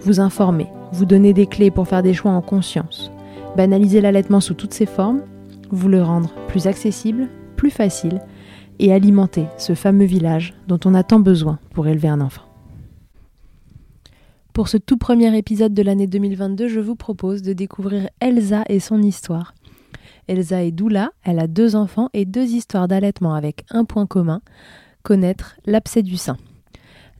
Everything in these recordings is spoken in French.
vous informer, vous donner des clés pour faire des choix en conscience, banaliser l'allaitement sous toutes ses formes, vous le rendre plus accessible, plus facile et alimenter ce fameux village dont on a tant besoin pour élever un enfant. Pour ce tout premier épisode de l'année 2022, je vous propose de découvrir Elsa et son histoire. Elsa est doula, elle a deux enfants et deux histoires d'allaitement avec un point commun, connaître l'abcès du sein.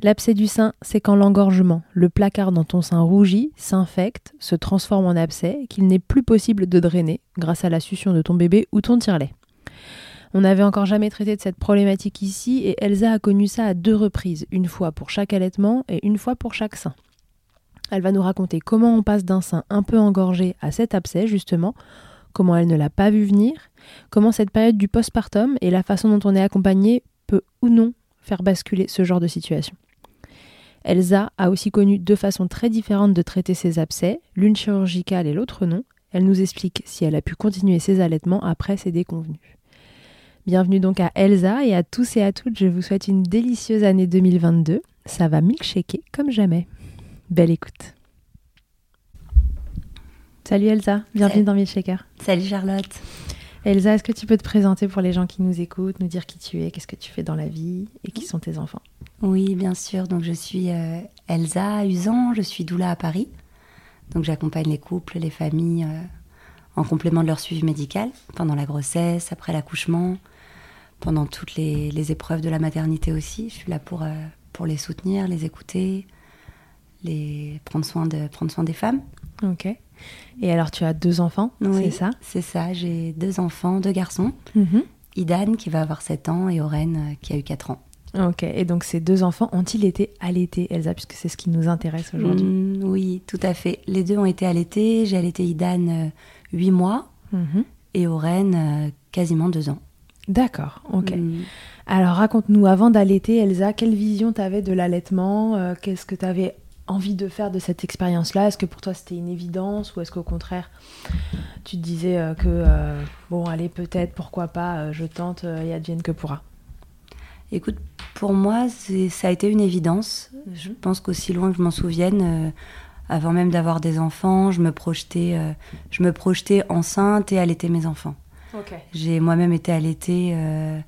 L'abcès du sein, c'est quand l'engorgement, le placard dans ton sein rougit, s'infecte, se transforme en abcès, qu'il n'est plus possible de drainer grâce à la succion de ton bébé ou ton tire-lait. On n'avait encore jamais traité de cette problématique ici et Elsa a connu ça à deux reprises, une fois pour chaque allaitement et une fois pour chaque sein. Elle va nous raconter comment on passe d'un sein un peu engorgé à cet abcès justement, comment elle ne l'a pas vu venir, comment cette période du postpartum et la façon dont on est accompagné peut ou non faire basculer ce genre de situation. Elsa a aussi connu deux façons très différentes de traiter ses abcès, l'une chirurgicale et l'autre non. Elle nous explique si elle a pu continuer ses allaitements après ses déconvenus. Bienvenue donc à Elsa et à tous et à toutes, je vous souhaite une délicieuse année 2022. Ça va milkshaker comme jamais. Belle écoute. Salut Elsa, bienvenue Salut. dans Milkshaker. Salut Charlotte. Elsa, est-ce que tu peux te présenter pour les gens qui nous écoutent, nous dire qui tu es, qu'est-ce que tu fais dans la vie et qui sont tes enfants? Oui, bien sûr. Donc je suis euh, Elsa Usan, je suis doula à Paris. Donc j'accompagne les couples, les familles euh, en complément de leur suivi médical pendant la grossesse, après l'accouchement, pendant toutes les, les épreuves de la maternité aussi. Je suis là pour, euh, pour les soutenir, les écouter, les prendre soin de prendre soin des femmes. Ok. Et alors tu as deux enfants, Oui, c'est ça? C'est ça. J'ai deux enfants, deux garçons. Mhm. Idan qui va avoir 7 ans et Oren euh, qui a eu 4 ans. Ok, et donc ces deux enfants ont-ils été allaités, Elsa, puisque c'est ce qui nous intéresse aujourd'hui? Mm, oui, tout à fait. Les deux ont été allaités. J'ai allaité Idan 8 mois Mhm. et Oren euh, quasiment 2 ans. D'accord, ok. Mm. Alors raconte-nous, avant d'allaiter, Elsa, quelle vision tu avais de l'allaitement Euh, Qu'est-ce que tu avais envie de faire de cette expérience-là? Est-ce que pour toi c'était une évidence ou est-ce qu'au contraire tu te disais euh, que, euh, bon, allez, peut-être, pourquoi pas, euh, je tente euh, et advienne que pourra? Écoute, pour moi, ça a été une évidence. Je pense qu'aussi loin que je m'en souvienne, euh, avant même d'avoir des enfants, je me projetais, euh, je me projetais enceinte et allaiter mes enfants. J'ai moi-même été allaitée, euh,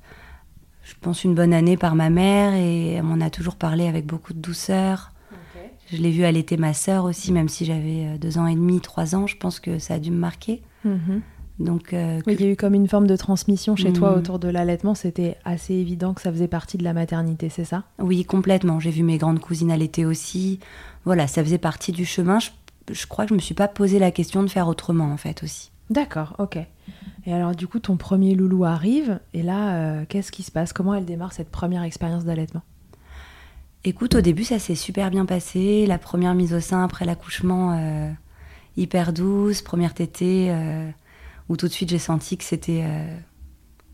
je pense, une bonne année par ma mère et elle m'en a toujours parlé avec beaucoup de douceur. Je l'ai vu allaiter ma sœur aussi, même si j'avais deux ans et demi, trois ans. Je pense que ça a dû me marquer. Mhm. Donc, euh, Oui, il y a eu comme une forme de transmission chez toi Mhm. autour de l'allaitement. C'était assez évident que ça faisait partie de la maternité, c'est ça? Oui, complètement. J'ai vu mes grandes cousines allaiter aussi. Voilà, ça faisait partie du chemin. Je, je crois que je me suis pas posé la question de faire autrement, en fait, aussi. D'accord, ok. Et alors, du coup, ton premier loulou arrive, et là, euh, qu'est-ce qui se passe? Comment elle démarre cette première expérience d'allaitement? Écoute, au début, ça s'est super bien passé. La première mise au sein après l'accouchement, euh, hyper douce. Première tétée, où tout de suite j'ai senti que c'était euh,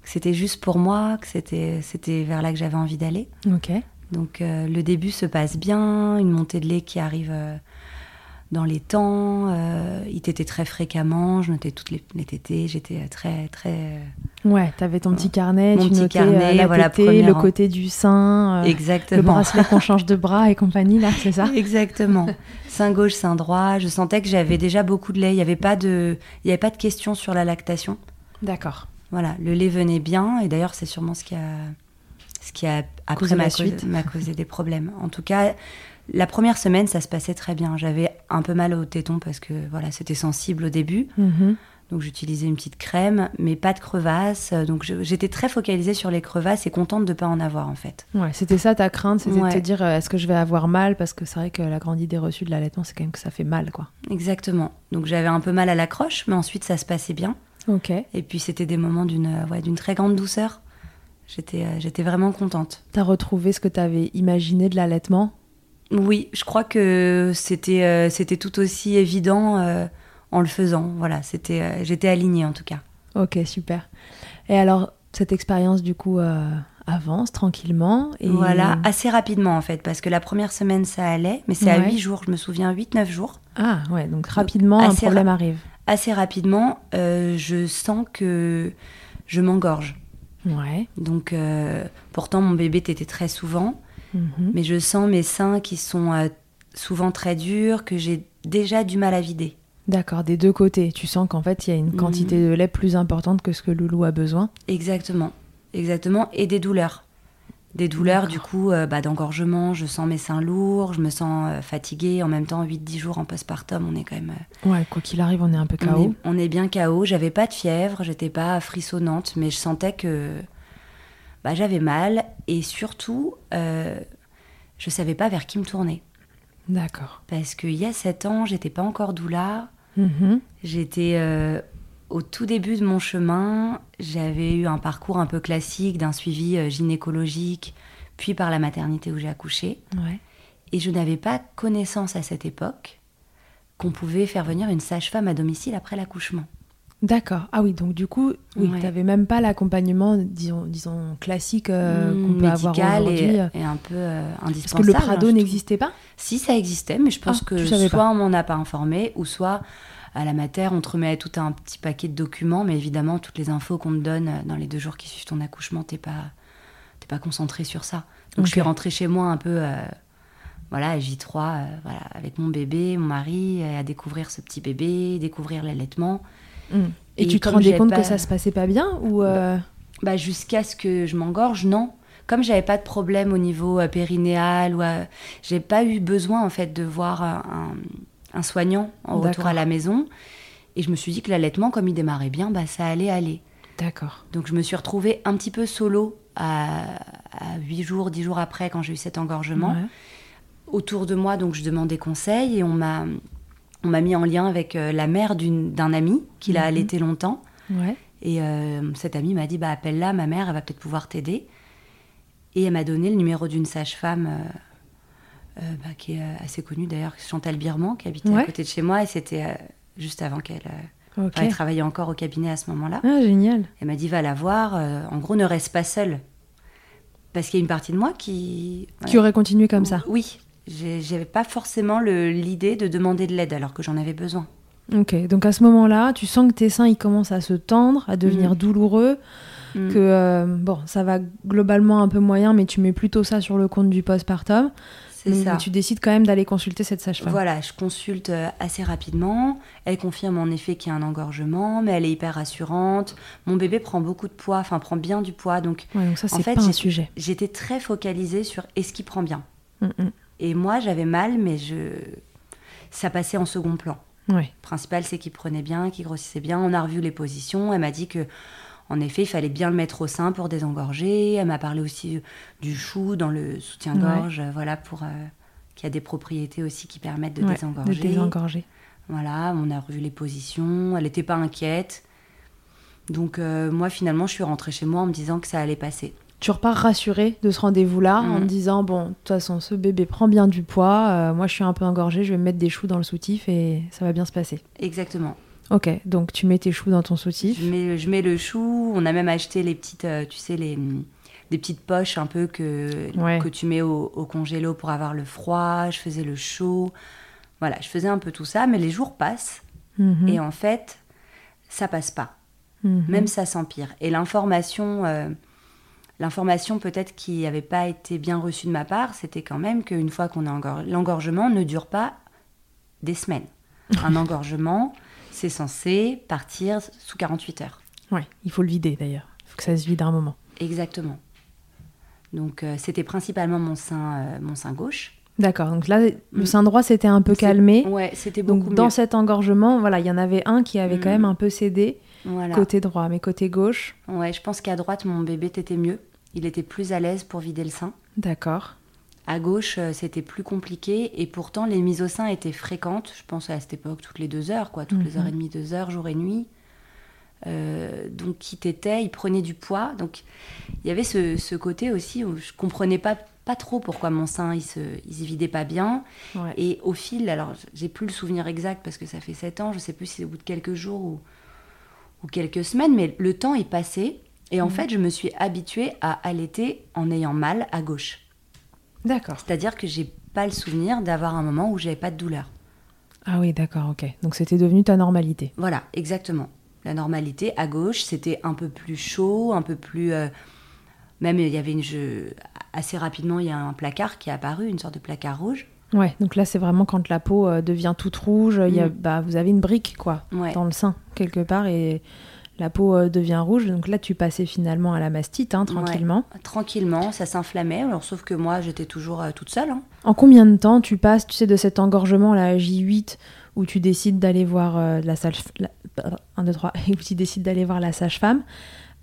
c'était juste pour moi, que c'était c'était vers là que j'avais envie d'aller. Ok. Donc euh, le début se passe bien, une montée de lait qui arrive euh, dans les temps. euh, il tétait très fréquemment, je notais toutes les, les tétées. J'étais très très euh, Ouais, t'avais ton petit carnet, Mon tu petit notais euh, carnet, la voilà, tétée, le côté du sein, euh, le exactement. bracelet qu'on change de bras et compagnie, là, c'est ça? Exactement. Sein gauche, sein droit. Je sentais que j'avais déjà beaucoup de lait. Il n'y avait pas de, il y avait pas de questions sur la lactation. D'accord. Voilà, le lait venait bien. Et d'ailleurs, c'est sûrement ce qui a, ce qui a après m'a suite. causé, m'a causé des problèmes. En tout cas, la première semaine, ça se passait très bien. J'avais un peu mal au téton parce que voilà, c'était sensible au début. Mhm. Donc j'utilisais une petite crème, mais pas de crevasses. Donc j'étais très focalisée sur les crevasses et contente de pas en avoir en fait. Ouais, c'était ça ta crainte, c'était de te dire euh, est-ce que je vais avoir mal? Parce que c'est vrai que la grande idée reçue de l'allaitement, c'est quand même que ça fait mal, quoi. Exactement. Donc j'avais un peu mal à l'accroche, mais ensuite ça se passait bien. Ok. Et puis c'était des moments d'une euh, ouais, d'une très grande douceur. J'étais euh, j'étais vraiment contente. T'as retrouvé ce que t'avais imaginé de l'allaitement? Oui, je crois que c'était euh, c'était tout aussi évident euh, en le faisant. Voilà, c'était euh, j'étais alignée en tout cas. Ok, super. Et alors, cette expérience, du coup, avance tranquillement. Et... Voilà, assez rapidement en fait, parce que la première semaine ça allait, mais c'est à Ouais. 8 jours, je me souviens, 8-9 jours. Ah, ouais, donc rapidement, un assez problème arrive. Assez rapidement, je sens que je m'engorge. Ouais. Donc, pourtant, mon bébé t'était très souvent, Mhm. mais je sens mes seins qui sont euh, souvent très durs, que j'ai déjà du mal à vider. D'accord, des deux côtés. Tu sens qu'en fait, il y a une Mhm. quantité de lait plus importante que ce que Loulou a besoin. Exactement, exactement, et des douleurs. Des douleurs, du coup, euh, bah, d'engorgement, je sens mes seins lourds, je me sens euh, fatiguée. En même temps, 8-10 jours en postpartum, on est quand même. euh, Ouais, quoi qu'il arrive, on est un peu on, KO. est, on est bien KO. J'avais pas de fièvre, j'étais pas frissonnante, mais je sentais que bah, j'avais mal. Et surtout, euh, je savais pas vers qui me tourner. D'accord. Parce qu'il y a 7 ans, j'étais pas encore doula. Mhm. J'étais euh, au tout début de mon chemin. J'avais eu un parcours un peu classique d'un suivi euh, gynécologique, puis par la maternité où j'ai accouché. Ouais. Et je n'avais pas connaissance à cette époque qu'on pouvait faire venir une sage-femme à domicile après l'accouchement. D'accord. Ah oui, donc du coup, oui, Ouais. t'avais même pas l'accompagnement, disons, disons classique euh, Mmh, qu'on peut avoir aujourd'hui. et, euh, et un peu euh, Parce indispensable. que le hein, Prado n'existait pas? Si, ça existait, mais je pense Ah, que tu soit pas. on m'en a pas informé, ou soit à la mater, on te remet tout un petit paquet de documents, mais évidemment, toutes les infos qu'on te donne euh, dans les deux jours qui suivent ton accouchement, t'es pas, t'es pas concentré sur ça. Donc je suis rentrée chez moi un peu, euh, voilà, à J3, euh, voilà, avec mon bébé, mon mari, à découvrir ce petit bébé, découvrir l'allaitement. Et, Et tu te rendais compte pas- que ça se passait pas bien ou euh, Bah, jusqu'à ce que je m'engorge, non. Comme j'avais pas de problème au niveau euh, périnéal, ou euh, j'ai pas eu besoin en fait de voir un, un- un soignant en retour à la maison. Et je me suis dit que l'allaitement, comme il démarrait bien, bah, ça allait aller. D'accord. Donc je me suis retrouvée un petit peu solo à, à 8 jours, 10 jours après, quand j'ai eu cet engorgement. Ouais. Autour de moi, donc je demandais conseil et on m'a, on m'a mis en lien avec euh, la mère d'un ami qui l'a Mhm. allaité longtemps. Ouais. Et euh, cette amie m'a dit bah, appelle-la, ma mère, elle va peut-être pouvoir t'aider. Et elle m'a donné le numéro d'une sage-femme euh, euh, bah, qui est assez connue d'ailleurs, Chantal Birman, qui habitait Ouais. à côté de chez moi. Et c'était juste avant qu'elle. Ok. enfin, elle travaillait encore au cabinet à ce moment-là. Ah, génial. Elle m'a dit va la voir. en gros, ne reste pas seule. Parce qu'il y a une partie de moi qui. Qui aurait continué comme ça. Oui. J'avais pas forcément l'idée de demander de l'aide alors que j'en avais besoin. Ok. Donc à ce moment-là, tu sens que tes seins ils commencent à se tendre, à devenir Mm. douloureux, Mm. que euh, bon, ça va globalement un peu moyen, mais tu mets plutôt ça sur le compte du postpartum. C'est ça. Tu décides quand même d'aller consulter cette sage-femme. Voilà, je consulte euh, assez rapidement. Elle confirme en effet qu'il y a un engorgement, mais elle est hyper rassurante. Mon bébé prend beaucoup de poids, enfin prend bien du poids, donc Ouais, donc ça En c'est fait, pas un sujet. j'étais très focalisée sur est-ce qu'il prend bien. Mm. Et moi, j'avais mal, mais je ça passait en second plan. Le principal, c'est qu'il prenait bien, qu'il grossissait bien. On a revu les positions. Elle m'a dit que, en effet, il fallait bien le mettre au sein pour désengorger. Elle m'a parlé aussi du chou dans le soutien-gorge, voilà, pour euh, qu'il y a des propriétés aussi qui permettent de Ouais, désengorger. De désengorger. Voilà, on a revu les positions. Elle n'était pas inquiète. Donc euh, moi, finalement, je suis rentrée chez moi en me disant que ça allait passer. Tu repars rassurée de ce rendez-vous-là en Mm. te disant bon, de toute façon, ce bébé prend bien du poids. euh, moi, je suis un peu engorgée. Je vais me mettre des choux dans le soutif et ça va bien se passer. Exactement. Ok, donc tu mets tes choux dans ton soutif. Je mets, je mets le chou. On a même acheté les petites, euh, tu sais, les, des petites poches un peu que, Ouais. que tu mets au, au congélo pour avoir le froid. Je faisais le chaud. Voilà, je faisais un peu tout ça, mais les jours passent. Mhm, Et en fait, ça passe pas. mhm. Même ça s'empire. Et l'information, euh, l'information peut-être qui n'avait pas été bien reçue de ma part, c'était quand même qu'une fois qu'on engor- l'engorgement ne dure pas des semaines. Un engorgement, c'est censé partir sous 48 heures. Ouais, il faut le vider d'ailleurs. Il faut que ça se vide à un moment. Exactement. Donc euh, c'était principalement mon sein, euh, mon sein gauche. D'accord, donc là, le Mm. sein droit s'était un peu calmé. Ouais, c'était beaucoup Donc dans cet engorgement, voilà, il y en avait un qui avait quand Mm. même un peu cédé Voilà. côté droit, mais côté gauche, Ouais, je pense qu'à droite, mon bébé était mieux. Il était plus à l'aise pour vider le sein. d'accord. À gauche, euh, c'était plus compliqué et pourtant les mises au sein étaient fréquentes. Je pense à cette époque toutes les deux heures, quoi, toutes les Mhm. heures et demie, deux heures, jour et nuit. Euh, donc qui t'était, il prenait du poids. Donc il y avait ce, ce côté aussi où je comprenais pas pas trop pourquoi mon sein il se, il se vidait pas bien. Ouais. Et au fil, alors j'ai plus le souvenir exact parce que ça fait sept ans, je sais plus si c'est au bout de quelques jours ou, ou quelques semaines, mais le temps est passé. Et en Mhm. fait, je me suis habituée à allaiter en ayant mal à gauche. D'accord. C'est-à-dire que j'ai pas le souvenir d'avoir un moment où j'avais pas de douleur. Ah oui, d'accord, ok. Donc c'était devenu ta normalité. Voilà, exactement. La normalité à gauche, c'était un peu plus chaud, un peu plus. euh, même il y avait une. assez rapidement, il y a un placard qui est apparu, une sorte de placard rouge. Ouais, donc là c'est vraiment quand la peau euh, devient toute rouge, il y a, Mm. bah, vous avez une brique quoi, Ouais. dans le sein quelque part et la peau euh, devient rouge. Donc là tu passais finalement à la mastite hein, tranquillement. Tranquillement, ça s'inflammait. Alors sauf que moi, j'étais toujours euh, toute seule. hein. En combien de temps tu passes, tu sais, de cet engorgement là J8 où tu décides d'aller voir euh, la sage, la, 1, 2, 3, et où tu décides d'aller voir la sage-femme,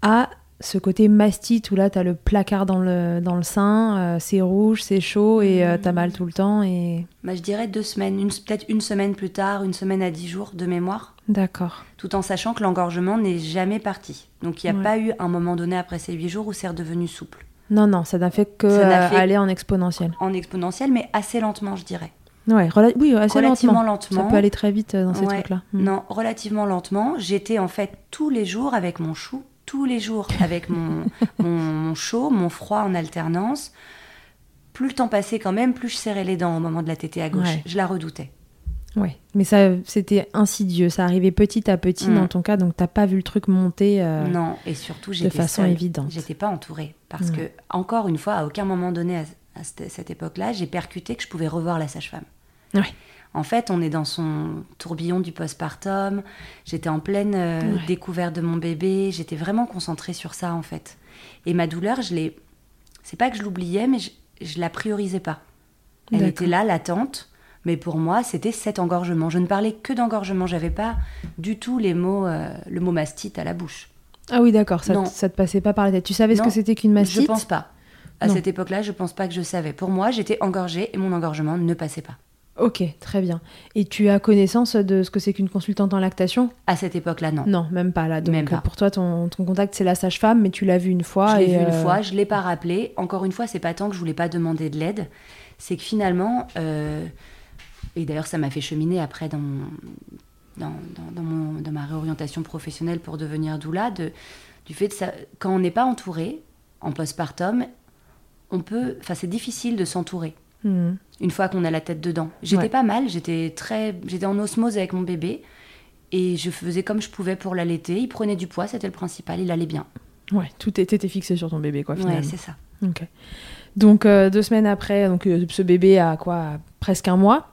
à ce côté mastite où là t'as le placard dans le, dans le sein, euh, c'est rouge, c'est chaud et euh, t'as mal tout le temps et... Bah, je dirais deux semaines, une- peut-être une semaine plus tard, une semaine à dix jours de mémoire. D'accord. tout en sachant que l'engorgement n'est jamais parti. Donc il n'y a Ouais. pas eu un moment donné après ces huit jours où c'est redevenu souple. Non, non, ça n'a fait que Ça n'a euh, fait- aller en exponentiel. En exponentiel, mais assez lentement, je dirais. Ouais, oui, assez Relativement lentement. lentement. Ça peut aller très vite euh, dans ces Ouais. trucs-là. Mm. Non, relativement lentement. J'étais en fait tous les jours avec mon chou, tous les jours avec mon, mon, mon chaud, mon froid en alternance. Plus le temps passait quand même, plus je serrais les dents au moment de la tétée à gauche. Ouais. Je la redoutais. Ouais, mais ça, c'était insidieux. Ça arrivait petit à petit Mm. dans ton cas, donc t'as pas vu le truc monter. euh, Non, et surtout j'étais façon seule. évidente. J'étais pas entourée parce que encore une fois, à aucun moment donné à, à cette, cette époque-là, j'ai percuté que je pouvais revoir la sage-femme. Ouais. En fait, on est dans son tourbillon du postpartum. J'étais en pleine euh, Ouais. découverte de mon bébé. J'étais vraiment concentrée sur ça en fait. Et ma douleur, je l'ai. C'est pas que je l'oubliais, mais je, je la priorisais pas. Elle était là, latente. Mais pour moi, c'était cet engorgement. Je ne parlais que d'engorgement. J'avais pas du tout les mots, euh, le mot mastite à la bouche. Ah oui, d'accord, ça, ça te passait pas par la tête. Tu savais ce que c'était qu'une mastite? Je pense pas. À Non. cette époque-là, je pense pas que je savais. Pour moi, j'étais engorgée et mon engorgement ne passait pas. Ok, très bien. Et tu as connaissance de ce que c'est qu'une consultante en lactation? À cette époque-là, non. Non, même pas là. Donc Même pas. pour toi, ton, ton contact, c'est la sage-femme, mais tu l'as vue une fois. Je l'ai vu une euh, fois, je l'ai pas rappelé. Encore une fois, c'est pas tant que je voulais pas demander de l'aide, c'est que finalement, euh, et d'ailleurs ça m'a fait cheminer après dans, mon- dans, dans- dans mon- dans ma réorientation professionnelle pour devenir doula, de, du fait de ça, quand on n'est pas entouré en postpartum, on peut, enfin c'est difficile de s'entourer. Hmm. une fois qu'on a la tête dedans. J'étais Ouais. pas mal, j'étais très, j'étais en osmose avec mon bébé et je faisais comme je pouvais pour l'allaiter. Il prenait du poids, c'était le principal, il allait bien. Ouais, tout était fixé sur ton bébé, quoi, finalement. Ouais, c'est ça. Ok. Donc euh, deux semaines après, donc euh, ce bébé a quoi a presque un mois,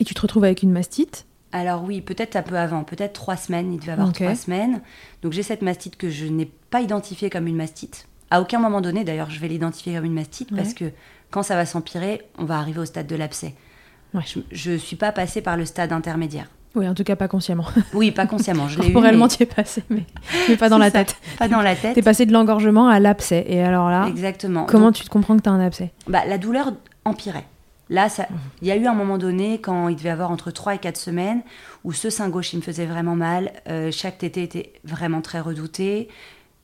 et tu te retrouves avec une mastite. Alors oui, peut-être un peu avant, peut-être trois semaines, il devait avoir trois semaines. Donc j'ai cette mastite que je n'ai pas identifiée comme une mastite. À aucun moment donné, d'ailleurs, je vais l'identifier comme une mastite Ouais. parce que quand ça va s'empirer, on va arriver au stade de l'abcès. Ouais. Je ne suis pas passée par le stade intermédiaire. Oui, en tout cas pas consciemment. Oui, pas consciemment. Je eu. Corporellement, mais- tu es passé, mais, mais pas dans la ça, tête. Pas dans la tête. T'es passé de l'engorgement à l'abcès. Et alors là, Exactement. comment Donc, tu te comprends que t'as un abcès? Bah, La douleur empirait. Là, ça- il y a eu un moment donné, quand il devait avoir entre 3 et 4 semaines, où ce sein gauche, il me faisait vraiment mal. Euh, chaque tété était vraiment très redouté.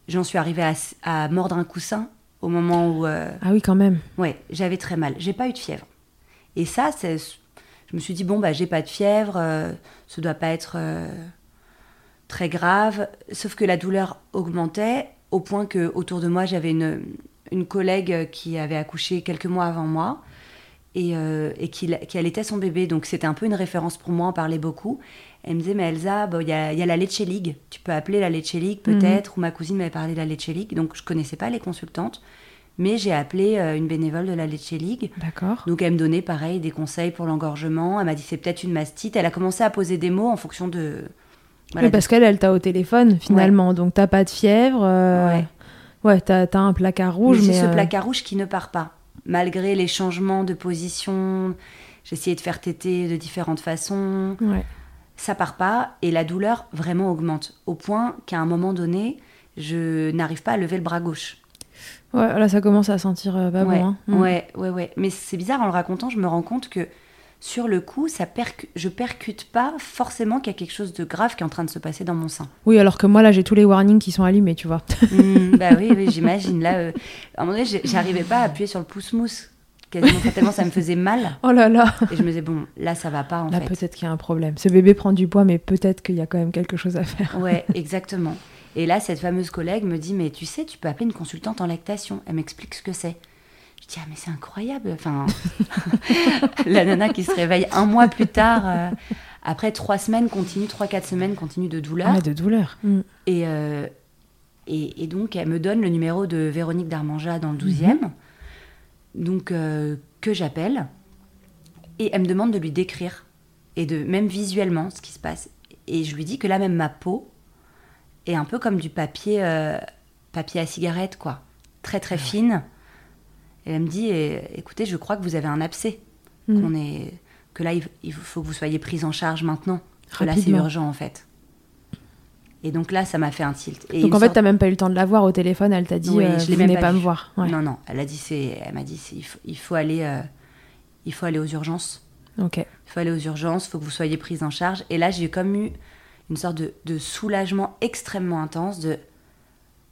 J'en suis arrivée à mordre un coussin au moment où euh, Ah oui, quand même. ouais, j'avais très mal. J'ai pas eu de fièvre. Et ça, c'est, je me suis dit, bon, bah, j'ai pas de fièvre, euh, ça doit pas être euh, très grave. Sauf que la douleur augmentait au point que autour de moi, j'avais une, une collègue qui avait accouché quelques mois avant moi et, et qui, qui allaitait son bébé. Donc c'était un peu une référence pour moi, on parlait beaucoup. Elle me disait, mais Elsa, bon, il y, a, il y a la Leche League. Tu peux appeler la Leche League peut-être. Ou ma cousine m'avait parlé de la Leche League. Donc je connaissais pas les consultantes. Mais j'ai appelé euh, une bénévole de la Leche League. D'accord. Donc elle me donnait pareil des conseils pour l'engorgement. Elle m'a dit c'est peut-être une mastite. Elle a commencé à poser des mots en fonction de. voilà, oui, parce qu'elle, elle t'a au téléphone finalement. Donc t'as pas de fièvre. euh, Ouais. Ouais, t'as un placard rouge. Mais Mais, c'est ce euh, placard rouge qui ne part pas. Malgré les changements de position, j'ai essayé de faire téter de différentes façons. ouais. Ça part pas et la douleur vraiment augmente. Au point qu'à un moment donné, je n'arrive pas à lever le bras gauche. Ouais, là, ça commence à sentir euh, pas ouais, bon. hein. Mm. ouais, ouais, ouais. Mais c'est bizarre en le racontant, je me rends compte que sur le coup, ça percu- je percute pas forcément qu'il y a quelque chose de grave qui est en train de se passer dans mon sein. Oui, alors que moi, là, j'ai tous les warnings qui sont allumés, tu vois. Hmm, bah oui, oui j'imagine. Là, euh, à un moment donné, j'arrivais pas à appuyer sur le pouce-mousse. Quasiment tellement ça me faisait mal. Oh là là Et je me disais, bon, là, ça va pas en Là, fait. peut-être qu'il y a un problème. Ce bébé prend du poids, mais peut-être qu'il y a quand même quelque chose à faire. Ouais, exactement. Et là, cette fameuse collègue me dit, mais tu sais, tu peux appeler une consultante en lactation. Elle m'explique ce que c'est. Je dis, ah, mais c'est incroyable. Enfin, la nana qui se réveille un mois plus tard, euh, après trois semaines continue, trois, quatre semaines continue de douleur. Ah, de douleur. Mm. Et, euh, et, et donc, elle me donne le numéro de Véronique Darmanja dans le 12e, donc euh, que j'appelle. Et elle me demande de lui décrire, et de même visuellement, ce qui se passe. Et je lui dis que là, même ma peau est un peu comme du papier, euh, papier à cigarette, quoi. Très, très fine. Et elle me dit, eh, écoutez, je crois que vous avez un abcès. Qu'on est, que là, il, faut que vous soyez prise en charge maintenant. Que là, c'est urgent, en fait. Et donc là, ça m'a fait un tilt. Et Donc en fait, sorte- t'as même pas eu le temps de la voir au téléphone. Elle t'a dit, Oui, euh, je venez pas pas me voir. Ouais. Non, non, elle a dit, c'est, elle m'a dit, il faut, il faut aller, euh, il faut aller aux urgences. Ok. Il faut aller aux urgences, il faut que vous soyez prise en charge. Et là, j'ai comme eu une sorte de, de soulagement extrêmement intense de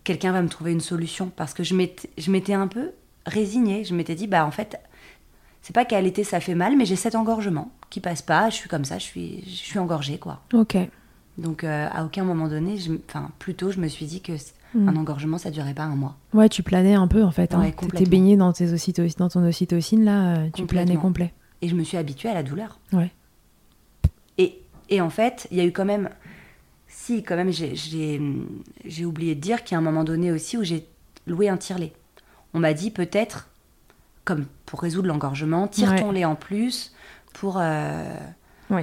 quelqu'un va me trouver une solution. Parce que je m'étais, je m'étais un peu résignée. Je m'étais dit, bah en fait, c'est pas qu'à l'été ça fait mal, mais j'ai cet engorgement qui passe pas. Je suis comme ça, je suis, je suis engorgée, quoi. Ok. Donc euh, à aucun moment donné, je, enfin plutôt, je me suis dit que c- Mm. un engorgement, ça durait pas un mois. Ouais, tu planais un peu en fait. Hein. Ouais, T'étais complètement. baigné dans, tes dans ton ocytocine, là, euh, tu planais complet. Et je me suis habituée à la douleur. Ouais. Et, et en fait, il y a eu quand même. Si, quand même, j'ai- oublié de dire qu'il y a un moment donné aussi où j'ai loué un tire-lait. On m'a dit peut-être, comme pour résoudre l'engorgement, tire Ouais. ton lait en plus pour. euh, Oui.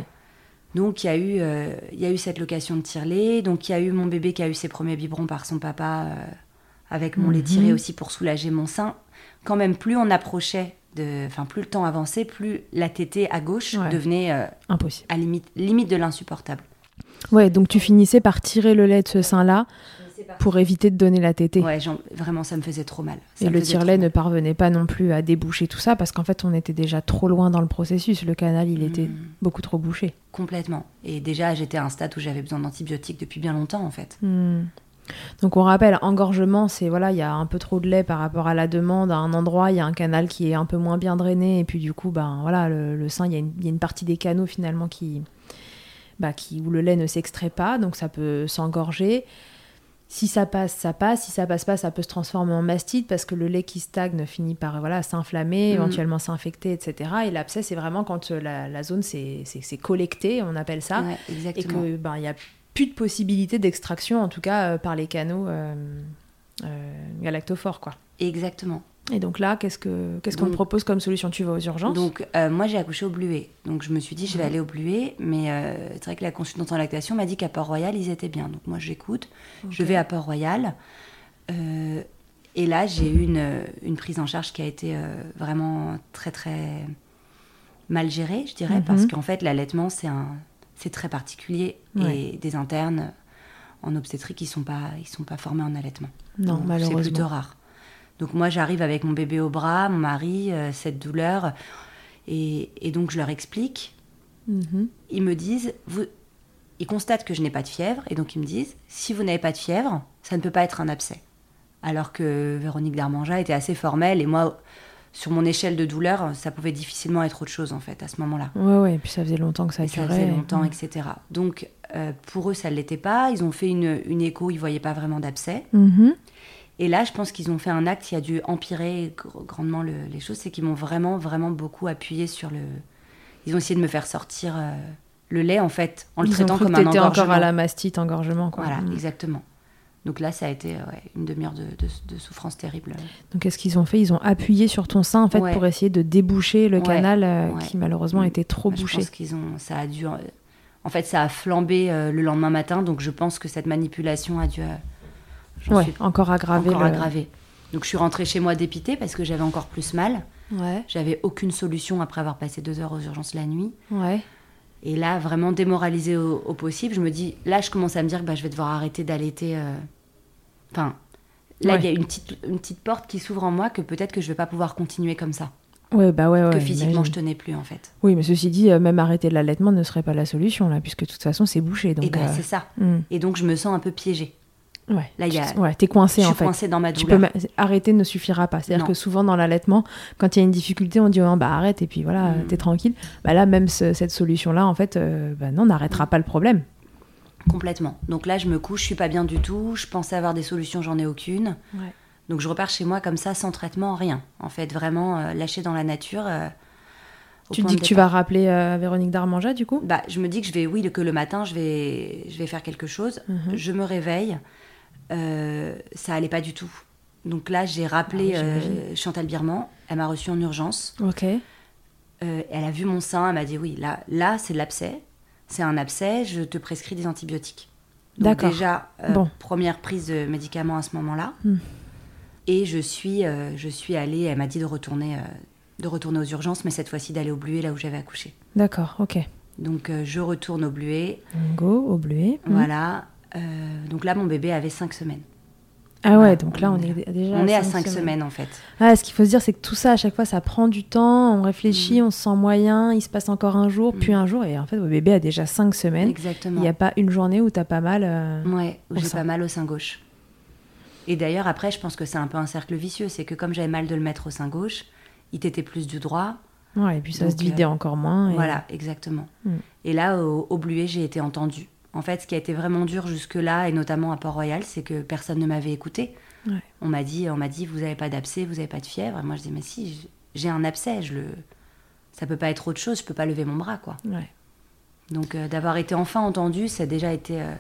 Donc il y, a eu, euh, il y a eu cette location de tire-lait. Donc il y a eu mon bébé qui a eu ses premiers biberons par son papa euh, avec mon lait tiré Mhm. aussi pour soulager mon sein. Quand même, plus on approchait, de, enfin plus le temps avançait, plus la tétée à gauche Ouais. devenait euh, Impossible. à limite, limite de l'insupportable. Ouais, donc tu finissais par tirer le lait de ce sein-là pour éviter de donner la tétée. Ouais, vraiment, ça me faisait trop mal. Ça Et le trop ne parvenait pas non plus à déboucher tout ça parce qu'en fait on était déjà trop loin dans le processus. Le canal il était Mm. beaucoup trop bouché. Complètement. Et déjà, j'étais à un stade où j'avais besoin d'antibiotiques depuis bien longtemps, en fait. Hmm. Donc on rappelle, engorgement, c'est voilà, il y a un peu trop de lait par rapport à la demande à un endroit, il y a un canal qui est un peu moins bien drainé et puis du coup, ben voilà, le, le sein, il y, a une- il y a une partie des canaux finalement qui, bah, qui où le lait ne s'extrait pas, donc ça peut s'engorger. Si ça passe, ça passe. Si ça passe pas, ça peut se transformer en mastite parce que le lait qui stagne finit par voilà s'inflammer, Mhm. éventuellement s'infecter, etc. Et l'abcès, c'est vraiment quand euh, la, la zone s'est collectée, on appelle ça Ouais, et que ben il y a plus de possibilité d'extraction en tout cas euh, par les canaux euh, galactophores quoi. Exactement. Et donc là qu'est-ce que qu'est-ce qu'on te propose comme solution? Tu vas aux urgences? Donc, euh, moi, j'ai accouché au Bluet. Donc, je me suis dit, je vais aller au Bluet. Mais euh, c'est vrai que la consultante en lactation m'a dit qu'à Port-Royal, ils étaient bien. Donc, moi, j'écoute. Je vais à Port-Royal. Euh, et là, j'ai eu une, une prise en charge qui a été vraiment très, très mal gérée, je dirais. Mhm. Parce qu'en fait, l'allaitement, c'est un, c'est très particulier. Ouais. Et des internes en obstétrique, ils sont pas, ils sont pas formés en allaitement. Non, Donc, C'est malheureusement. plutôt rare. Donc moi, j'arrive avec mon bébé au bras, mon mari, euh, cette douleur. Et, et donc, je leur explique. Mhm. Ils me disent, vous... ils constatent que je n'ai pas de fièvre. Et donc, ils me disent, si vous n'avez pas de fièvre, ça ne peut pas être un abcès. Alors que Véronique Darmanja était assez formelle. Et moi, sur mon échelle de douleur, ça pouvait difficilement être autre chose, en fait, à ce moment-là. Ouais, ouais, et puis ça faisait longtemps que ça Et ça durait. faisait longtemps, etc. Donc, euh, pour eux, ça ne l'était pas. Ils ont fait une, une écho, ils ne voyaient pas vraiment d'abcès. Mhm. Et là, je pense qu'ils ont fait un acte qui a dû empirer gr- grandement le- les choses. C'est qu'ils m'ont vraiment, vraiment beaucoup appuyé sur le. Ils ont essayé de me faire sortir euh, le lait, en fait, en le Ils ont traitant cru comme que un engorgement. encore à la mastite, engorgement, quoi. Voilà, Mm. exactement. Donc là, ça a été ouais, une demi-heure de, de- de souffrance terrible. Donc, qu'est-ce qu'ils ont fait? Ils ont appuyé sur ton sein, en fait, Ouais. pour essayer de déboucher le Ouais, canal euh, qui, malheureusement, Mm. était trop Moi, Je bouché. pense qu'ils ont. Ça a dû. En fait, ça a flambé euh, le lendemain matin. Donc je pense que cette manipulation a dû. Ouais, suis encore aggravé. encore le- aggravée. Donc je suis rentrée chez moi dépitée parce que j'avais encore plus mal. Ouais, J'avais aucune solution après avoir passé deux heures aux urgences la nuit. ouais. Et là, vraiment démoralisée au, au possible, je me dis, là, je commence à me dire que bah, je vais devoir arrêter d'allaiter. euh, Enfin, là, il Ouais. y a une petite, une petite porte qui s'ouvre en moi que peut-être que je vais pas pouvoir continuer comme ça. Ouais, bah ouais, ouais. que physiquement, j'imagine. je tenais plus, en fait. Oui, mais ceci dit, euh, même arrêter l'allaitement ne serait pas la solution, là, puisque de toute façon, c'est bouché. Donc, et ben, euh, c'est ça. mm. Et donc, je me sens un peu piégée. Ouais, Là, il y a- Tu- ouais, t'es coincé, je en suis fait. dans ma Tu peux douleur. arrêter ne suffira pas. C'est-à-dire que souvent dans l'allaitement, quand il y a une difficulté, on dit oh, bah arrête et puis voilà, Mm. t'es tranquille. Bah là, même ce- cette solution-là, en fait, euh, bah non, n'arrêtera pas le problème. Complètement. Donc là, je me couche, je suis pas bien du tout. Je pensais avoir des solutions, j'en ai aucune. Ouais. Donc je repars chez moi comme ça, sans traitement, rien. En fait, vraiment euh, lâché dans la nature. euh, Tu dis que tu vas rappeler euh, Véronique Darmanja, du coup? Bah, je me dis que je vais, oui, que le matin, je vais, je vais faire quelque chose. Mhm. Je me réveille, euh, ça allait pas du tout. Donc là, j'ai rappelé Ah oui, euh. Chantal Birman. Elle m'a reçue en urgence. Ok. Euh, elle a vu mon sein. Elle m'a dit oui, là, là, c'est de l'abcès. C'est un abcès. Je te prescris des antibiotiques. Donc D'accord. déjà, Bon. première prise de médicaments à ce moment-là. Hmm. Et je suis, je suis allée. Elle m'a dit de retourner, de retourner aux urgences, mais cette fois-ci d'aller au Bluet, là où j'avais accouché. D'accord, ok. Donc je retourne au Bluet. Go, au bleuet. Mm. Voilà. Euh, donc là, mon bébé avait 5 semaines. Ah ouais, donc là, on, on est est- déjà On est à cinq 5 semaines. en fait. Ah, ce qu'il faut se dire, c'est que tout ça, à chaque fois, ça prend du temps, on réfléchit, Mm. on se sent moyen, il se passe encore un jour, Mm. puis un jour, et en fait, votre bébé a déjà cinq semaines. Exactement. Il n'y a pas une journée où t'as pas mal. euh, Ouais, où j'ai pas mal au sein gauche. Et d'ailleurs, après, je pense que c'est un peu un cercle vicieux. C'est que comme j'avais mal de le mettre au sein gauche, il t'était plus du droit. Ouais, et puis ça Donc, se dividait euh, encore moins. et- Voilà, exactement. Mm. Et là, au, au Bluet, j'ai été entendue. En fait, ce qui a été vraiment dur jusque-là, et notamment à Port-Royal, c'est que personne ne m'avait écouté. Ouais. On m'a dit, on m'a dit, vous n'avez pas d'abcès, vous n'avez pas de fièvre. Et moi, je dis, mais si, j'ai un abcès, je le, ça peut pas être autre chose, je peux pas lever mon bras, quoi. Ouais. Donc, euh, d'avoir été enfin entendue, ça a déjà été euh,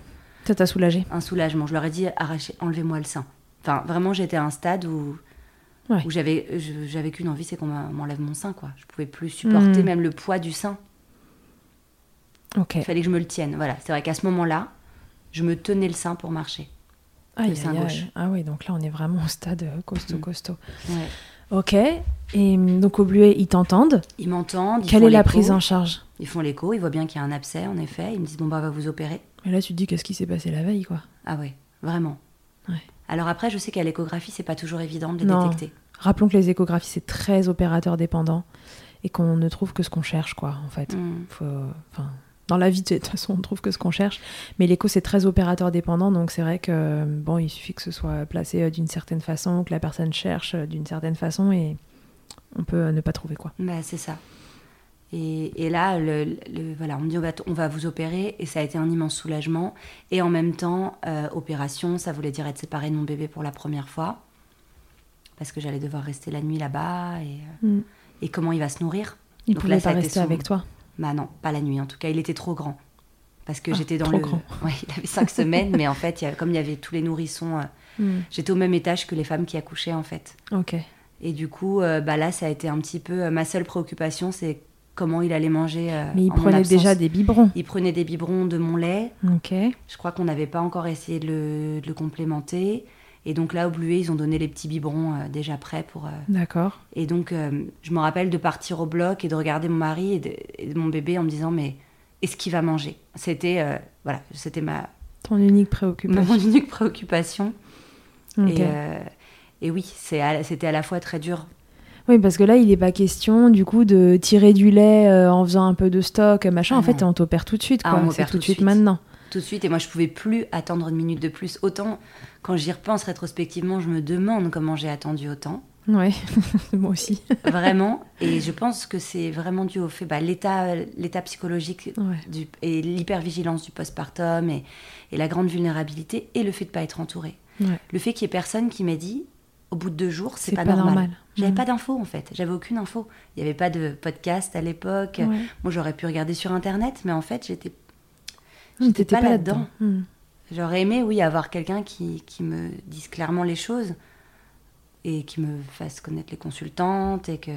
Ça t'a soulagé. un soulagement. Je leur ai dit, arrachez, enlevez-moi le sein. Enfin, vraiment, j'étais à un stade où, Ouais. où j'avais, j'avais qu'une envie, c'est qu'on m'enlève mon sein, quoi. Je pouvais plus supporter Mm. même le poids du sein. Il fallait que je me le tienne. Voilà, c'est vrai qu'à ce moment-là, je me tenais le sein pour marcher. Aïe, le sein gauche. Ah oui, donc là, on est vraiment au stade euh, costaud, Mm. costaud. Ouais. Ok. Et hum, donc, au Bluet, ils t'entendent. Ils m'entendent. Quelle est la prise en charge? Ils font l'écho, ils voient bien qu'il y a un abcès, en effet. Ils me disent, bon, bah, on va vous opérer. Et là, tu te dis, qu'est-ce qui s'est passé la veille, quoi? Ah ouais, vraiment. Ouais. Alors après, je sais qu'à l'échographie, c'est pas toujours évident de les Non. détecter. Rappelons que les échographies, c'est très opérateur dépendant et qu'on ne trouve que ce qu'on cherche, quoi, en fait. Mm. Faut- enfin, dans la vie, de toute façon, on trouve que ce qu'on cherche. Mais l'écho, c'est très opérateur dépendant, donc c'est vrai que bon, il suffit que ce soit placé euh, d'une certaine façon, que la personne cherche euh, d'une certaine façon, et on peut euh, ne pas trouver quoi. Bah, c'est ça. Et, et là, le, le- voilà, on me dit on va, t- on va vous opérer et ça a été un immense soulagement. Et en même temps, euh, opération, ça voulait dire être séparée de mon bébé pour la première fois. Parce que j'allais devoir rester la nuit là-bas. Et, Mm. et comment il va se nourrir Il pouvait là, pas rester son- avec toi. Bah non, pas la nuit en tout cas. Il était trop grand. Parce que Ah, j'étais dans trop le. grand. Ouais, il avait cinq semaines, mais en fait, il y a- comme il y avait tous les nourrissons, euh, Mm. j'étais au même étage que les femmes qui accouchaient en fait. Ok. Et du coup, euh, bah là, ça a été un petit peu. euh, ma seule préoccupation, c'est comment il allait manger. euh, Mais il en prenait déjà des biberons. Il prenait des biberons de mon lait. Ok. Je crois qu'on n'avait pas encore essayé de le, de le complémenter. Et donc là, au Bluet, ils ont donné les petits biberons euh, déjà prêts pour. euh, D'accord. Et donc, euh, je me rappelle de partir au bloc et de regarder mon mari et de, et de mon bébé en me disant Mais et ce qu'il va manger? C'était voilà, c'était ma, Ton unique préoccupation. mon unique préoccupation. Et, et oui, c'était à la fois très dur. Oui, parce que là, il n'est pas question du coup de tirer du lait en faisant un peu de stock, machin. Ah en fait, non. on t'opère tout de suite, Ah, quoi. on C'est m'opère tout de tout de suite suite. maintenant. Tout de suite et moi je pouvais plus attendre une minute de plus. Autant quand j'y repense rétrospectivement, je me demande comment j'ai attendu autant. Ouais, moi aussi. Vraiment. et je pense que c'est vraiment dû au fait, bah, l'état, l'état psychologique Ouais. du, et l'hypervigilance du postpartum et, et la grande vulnérabilité et le fait de pas être entouré. Ouais. Le fait qu'il y ait personne qui m'ait dit, au bout de deux jours, c'est C'est pas, pas normal. normal. J'avais Mhm. pas d'infos en fait. J'avais aucune info. Il n'y avait pas de podcast à l'époque. Ouais. Moi, j'aurais pu regarder sur internet, mais en fait, j'étais, j'étais pas là-dedans. Hum. J'aurais aimé, oui, avoir quelqu'un qui, qui me dise clairement les choses et qui me fasse connaître les consultantes et que.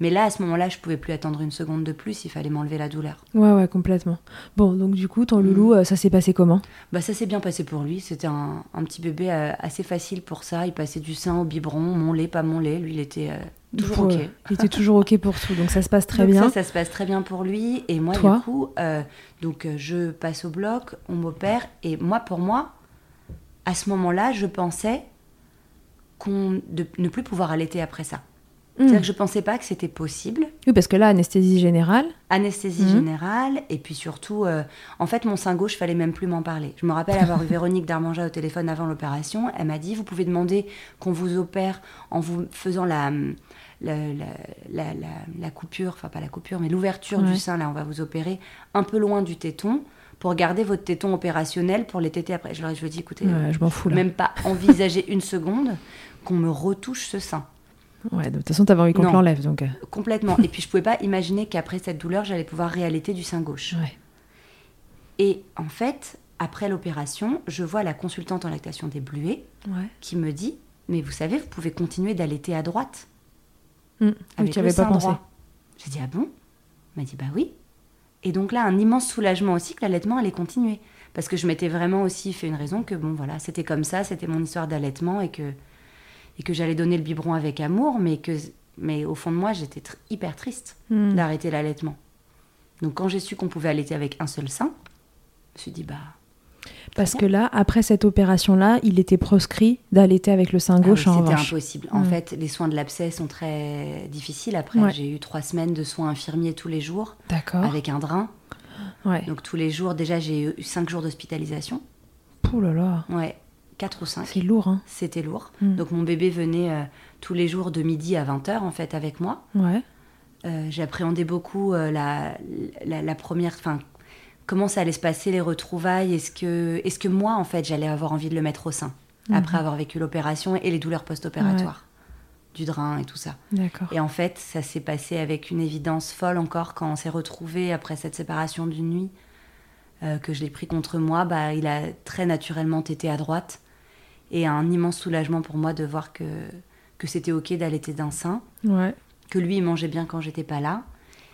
Mais là, à ce moment-là, je pouvais plus attendre une seconde de plus. Il fallait m'enlever la douleur. Ouais, ouais, complètement. Bon, donc du coup, ton Mm. loulou, euh, ça s'est passé comment? Bah, ça s'est bien passé pour lui. C'était un, un petit bébé euh, assez facile pour ça. Il passait du sein au biberon, mon lait, pas mon lait. Lui, il était euh, toujours Pour, ok. euh, Il était toujours ok pour tout, donc ça se passe très Donc bien. Ça, ça se passe très bien pour lui. Et moi, Toi du coup, donc je passe au bloc, on m'opère. Et moi, pour moi, à ce moment-là, je pensais qu'on de ne plus pouvoir allaiter après ça. Hum. C'est-à-dire que je pensais pas que c'était possible. Oui, parce que là, anesthésie générale. Anesthésie Mhm. générale, et puis surtout, euh, en fait, mon sein gauche, fallait même plus m'en parler. Je me rappelle avoir eu Véronique Darmanja au téléphone avant l'opération. Elle m'a dit Vous pouvez demander qu'on vous opère en vous faisant la, la, la, la- la- coupure, enfin pas la coupure, mais l'ouverture Ouais. du sein, là, on va vous opérer un peu loin du téton pour garder votre téton opérationnel pour les téter après. Je leur ai je lui ai dit Écoutez, Ouais, je m'en fous là. même pas envisager une seconde qu'on me retouche ce sein. Ouais, de toute façon, t'avais envie qu'on l'enlève, donc. euh, Complètement. et puis je pouvais pas imaginer qu'après cette douleur, j'allais pouvoir réallaiter du sein gauche. Ouais. Et en fait, après l'opération, je vois la consultante en lactation des Bluets Ouais. qui me dit Mais vous savez, vous pouvez continuer d'allaiter à droite. Oui, Avec le avais pas sein pensé. droit. J'ai dit Ah bon? Elle m'a dit Bah oui. Et donc là, un immense soulagement aussi que l'allaitement allait continuer. Parce que je m'étais vraiment aussi fait une raison que, bon, voilà, c'était comme ça, c'était mon histoire d'allaitement et que, et que j'allais donner le biberon avec amour, mais que mais au fond de moi, j'étais tr- hyper triste Hum. d'arrêter l'allaitement. Donc quand j'ai su qu'on pouvait allaiter avec un seul sein, je me suis dit Bah. Parce que là, après cette opération-là, il était proscrit d'allaiter avec le sein Ah oui, gauche en C'était impossible. En Mm. fait, les soins de l'abcès sont très difficiles. Après, Ouais. j'ai eu trois semaines de soins infirmiers tous les jours D'accord. avec un drain. Ouais. Donc tous les jours, déjà, j'ai eu cinq jours d'hospitalisation. Ouh là là. Ouais, quatre ou cinq. C'est lourd, hein. C'était lourd. Mm. Donc mon bébé venait euh, tous les jours de midi à 20h en fait avec moi. Ouais. Euh, J'appréhendais beaucoup euh, la, la, la première, enfin, comment ça allait se passer les retrouvailles. Est-ce que, est-ce que moi en fait j'allais avoir envie de le mettre au sein après avoir vécu l'opération et les douleurs post-opératoires du drain et tout ça. D'accord. Et en fait, ça s'est passé avec une évidence folle encore quand on s'est retrouvés après cette séparation d'une nuit, que je l'ai pris contre moi. Bah, il a très naturellement tété à droite. Et un immense soulagement pour moi de voir que, que c'était OK d'allaiter d'un sein, Ouais. que lui, il mangeait bien quand j'étais pas là.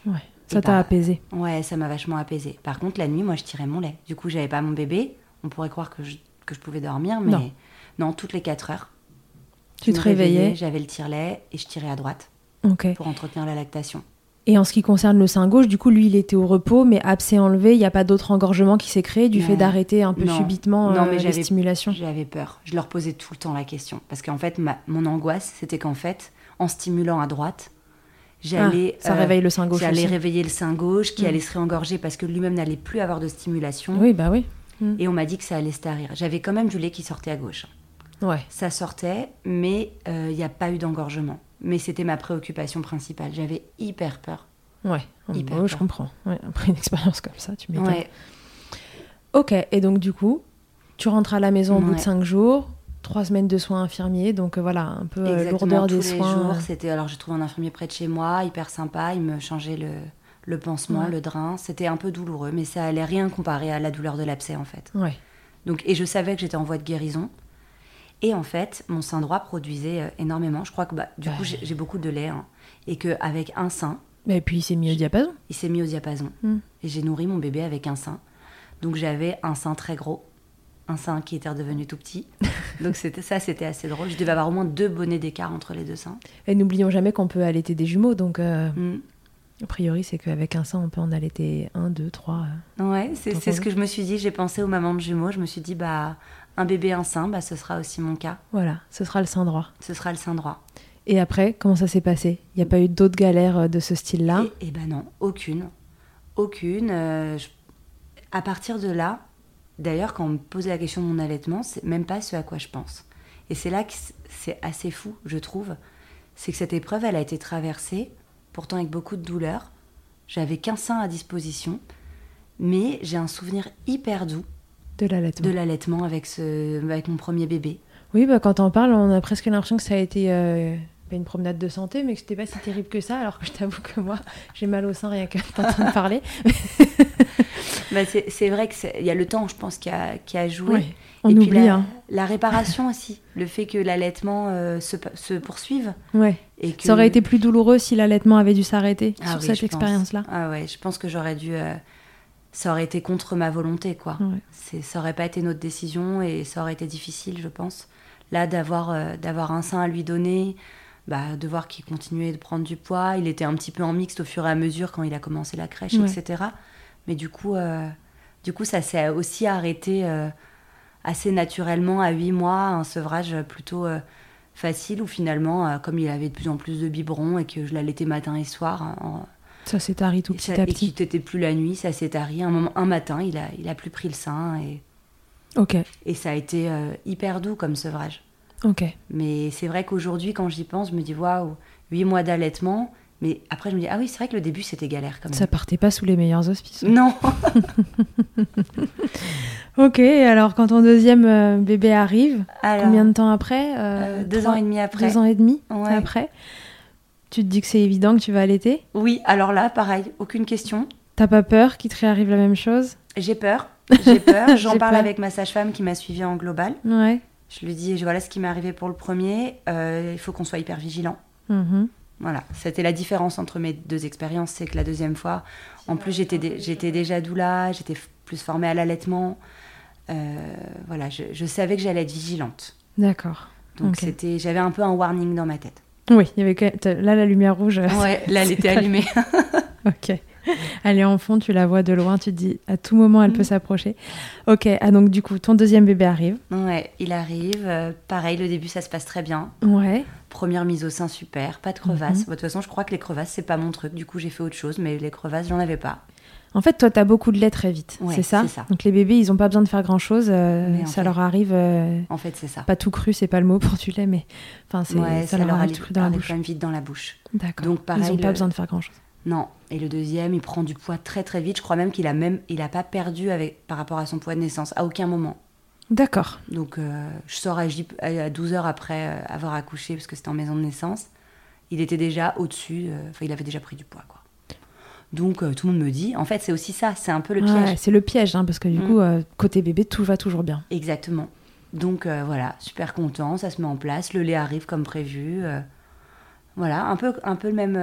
Ouais. Ça t'a bah, apaisé. Ouais, ça m'a vachement apaisé. Par contre, la nuit, moi, je tirais mon lait. Du coup, j'avais pas mon bébé. On pourrait croire que je, que je pouvais dormir, mais Non. non, toutes les 4 heures. Tu te réveillais. J'avais le tire-lait et je tirais à droite pour entretenir la lactation. Et en ce qui concerne le sein gauche, du coup, lui, il était au repos, mais abcès enlevé, il n'y a pas d'autre engorgement qui s'est créé du fait d'arrêter un peu Non. subitement Non, euh, mais les j'avais- stimulations. J'avais peur. Je leur posais tout le temps la question. Parce qu'en fait, ma- mon angoisse, c'était qu'en fait, en stimulant à droite, j'allais. Ah, ça euh, réveille le sein gauche J'allais réveiller le sein gauche qui Mm. allait se réengorger parce que lui-même n'allait plus avoir de stimulation. Oui, bah oui. Et on m'a dit que ça allait se tarir. J'avais quand même du lait qui sortait à gauche. Ouais. Ça sortait, mais euh, il n'y a pas eu d'engorgement. Mais c'était ma préoccupation principale. J'avais hyper peur. Ouais. Hyper Bon, je peur. comprends. Ouais, après une expérience comme ça, tu m'étonnes. Ouais. Ok, et donc du coup, tu rentres à la maison au bout de cinq jours, trois semaines de soins infirmiers, donc euh, voilà, un peu euh, lourdeur Tous des les soins. jours, c'était. Alors, j'ai trouvé un infirmier près de chez moi, hyper sympa. Il me changeait le, le pansement, Ouais. le drain. C'était un peu douloureux, mais ça allait rien comparer à la douleur de l'abcès, en fait. Ouais. Donc, et je savais que j'étais en voie de guérison. Et en fait, mon sein droit produisait euh, énormément. Je crois que bah, du Ouais. coup, j'ai beaucoup de lait. hein. et qu'avec un sein, Et puis il s'est mis au diapason. il s'est mis au diapason. Mm. Et j'ai nourri mon bébé avec un sein. Donc j'avais un sein très gros, un sein qui était redevenu tout petit. Donc c'était ça, c'était assez drôle. Je devais avoir au moins deux bonnets d'écart entre les deux seins. Et n'oublions jamais qu'on peut allaiter des jumeaux, donc euh, Mm. A priori, c'est qu'avec un sein, on peut en allaiter un, deux, trois. euh. Ouais, c'est ce que je me suis dit. J'ai pensé aux mamans de jumeaux. Je me suis dit, bah, un bébé, un sein, bah, ce sera aussi mon cas. Voilà, ce sera le sein droit. Ce sera le sein droit. Et après, comment ça s'est passé? Il n'y a pas eu d'autres galères euh, de ce style-là? Et ben non, aucune. Aucune. euh, je- À partir de là, d'ailleurs, quand on me posait la question de mon allaitement, c'est même pas ce à quoi je pense. Et c'est là que c'est assez fou, je trouve. C'est que cette épreuve, elle a été traversée, pourtant avec beaucoup de douleur. J'avais qu'un sein à disposition, mais j'ai un souvenir hyper doux de l'allaitement. de l'allaitement avec, ce, avec mon premier bébé. Oui, bah, quand on parle, on a presque l'impression que ça a été euh, une promenade de santé, mais que c'était pas si terrible que ça, alors que je t'avoue que moi, j'ai mal au sein rien que d'entendre parler. Bah, c'est c'est vrai qu'il y a le temps, je pense, qui a, qui a joué. Ouais, on Et puis oublie, la, hein. la réparation aussi, le fait que l'allaitement euh, se, se poursuive. Ouais. Et que... Ça aurait été plus douloureux si l'allaitement avait dû s'arrêter Ah sur oui, cette expérience-là. Ah ouais, je pense que j'aurais dû. euh, ça aurait été contre ma volonté, quoi. Ouais. Ça aurait pas été notre décision et ça aurait été difficile, je pense. Là, d'avoir, euh, d'avoir un sein à lui donner, bah, de voir qu'il continuait de prendre du poids. Il était un petit peu en mixte au fur et à mesure quand il a commencé la crèche, Ouais. etc. Mais du coup, euh, du coup, ça s'est aussi arrêté euh, assez naturellement à 8 mois, un sevrage plutôt facile où finalement, comme il avait de plus en plus de biberons et que je l'allaitais matin et soir, en- Ça s'est tari tout et petit ça- à et qu'il petit. t'était plus la nuit, ça s'est tari. Un, moment, un matin, il a, il a plus pris le sein et, Ok, et ça a été euh, hyper doux comme sevrage. ok. Mais c'est vrai qu'aujourd'hui, quand j'y pense, je me dis waouh, 8 mois d'allaitement. Mais après, je me dis ah oui, c'est vrai que le début c'était galère quand même. Ça partait pas sous les meilleurs auspices. Non, Ok, et alors quand ton deuxième euh, bébé arrive, alors combien de temps après euh, deux trois- ans et demi après. Deux ans et demi Ouais. après Tu te dis que c'est évident que tu vas allaiter? Oui, alors là, pareil, aucune question. T'as pas peur qu'il te réarrive la même chose? J'ai peur, j'ai peur. J'en parle peur. avec ma sage-femme qui m'a suivie en global. Ouais. Je lui dis voilà ce qui m'est arrivé pour le premier. euh, il faut qu'on soit hyper vigilant. Mhm. Voilà, c'était la différence entre mes deux expériences, c'est que la deuxième fois, en plus j'étais dé- j'étais déjà doula, j'étais plus formée à l'allaitement. Euh, voilà, je, je savais que j'allais être vigilante. D'accord. Donc c'était, j'avais un peu un warning dans ma tête. Oui, il y avait là la lumière rouge. euh, Ouais, là elle était pas- allumée. Ok. Elle est en fond, tu la vois de loin, tu te dis à tout moment elle peut s'approcher. Ok, ah donc du coup ton deuxième bébé arrive. ouais, il arrive. euh, pareil, le début ça se passe très bien. Ouais. Première mise au sein super, pas de crevasses. Bon, De toute façon, je crois que les crevasses c'est pas mon truc. Du coup, j'ai fait autre chose, mais les crevasses j'en avais pas. En fait, toi, t'as beaucoup de lait très vite, Ouais, c'est ça. Donc les bébés, ils ont pas besoin de faire grand-chose. euh, ça fait- leur arrive, euh, En fait, c'est ça. pas tout cru, c'est pas le mot pour du lait, mais enfin, Ouais, ça, leur arrive arrive, tout cru dans la bouche. quand même vite dans la bouche. D'accord. Donc, pareil, ils ont pas besoin de faire grand-chose. Non. Et le deuxième, il prend du poids très très vite. Je crois même qu'il a même, il a pas perdu avec par rapport à son poids de naissance à aucun moment. D'accord. Donc euh, je sors à, à 12 heures après avoir accouché parce que c'était en maison de naissance. Il était déjà au-dessus. Enfin, il avait déjà pris du poids quoi. Donc euh, tout le monde me dit, en fait c'est aussi ça, c'est un peu le piège. Ouais, c'est le piège, hein, parce que du Mm. coup, euh, côté bébé, tout va toujours bien. Exactement. Donc euh, voilà, super content, ça se met en place, le lait arrive comme prévu. voilà, un peu, un peu le même.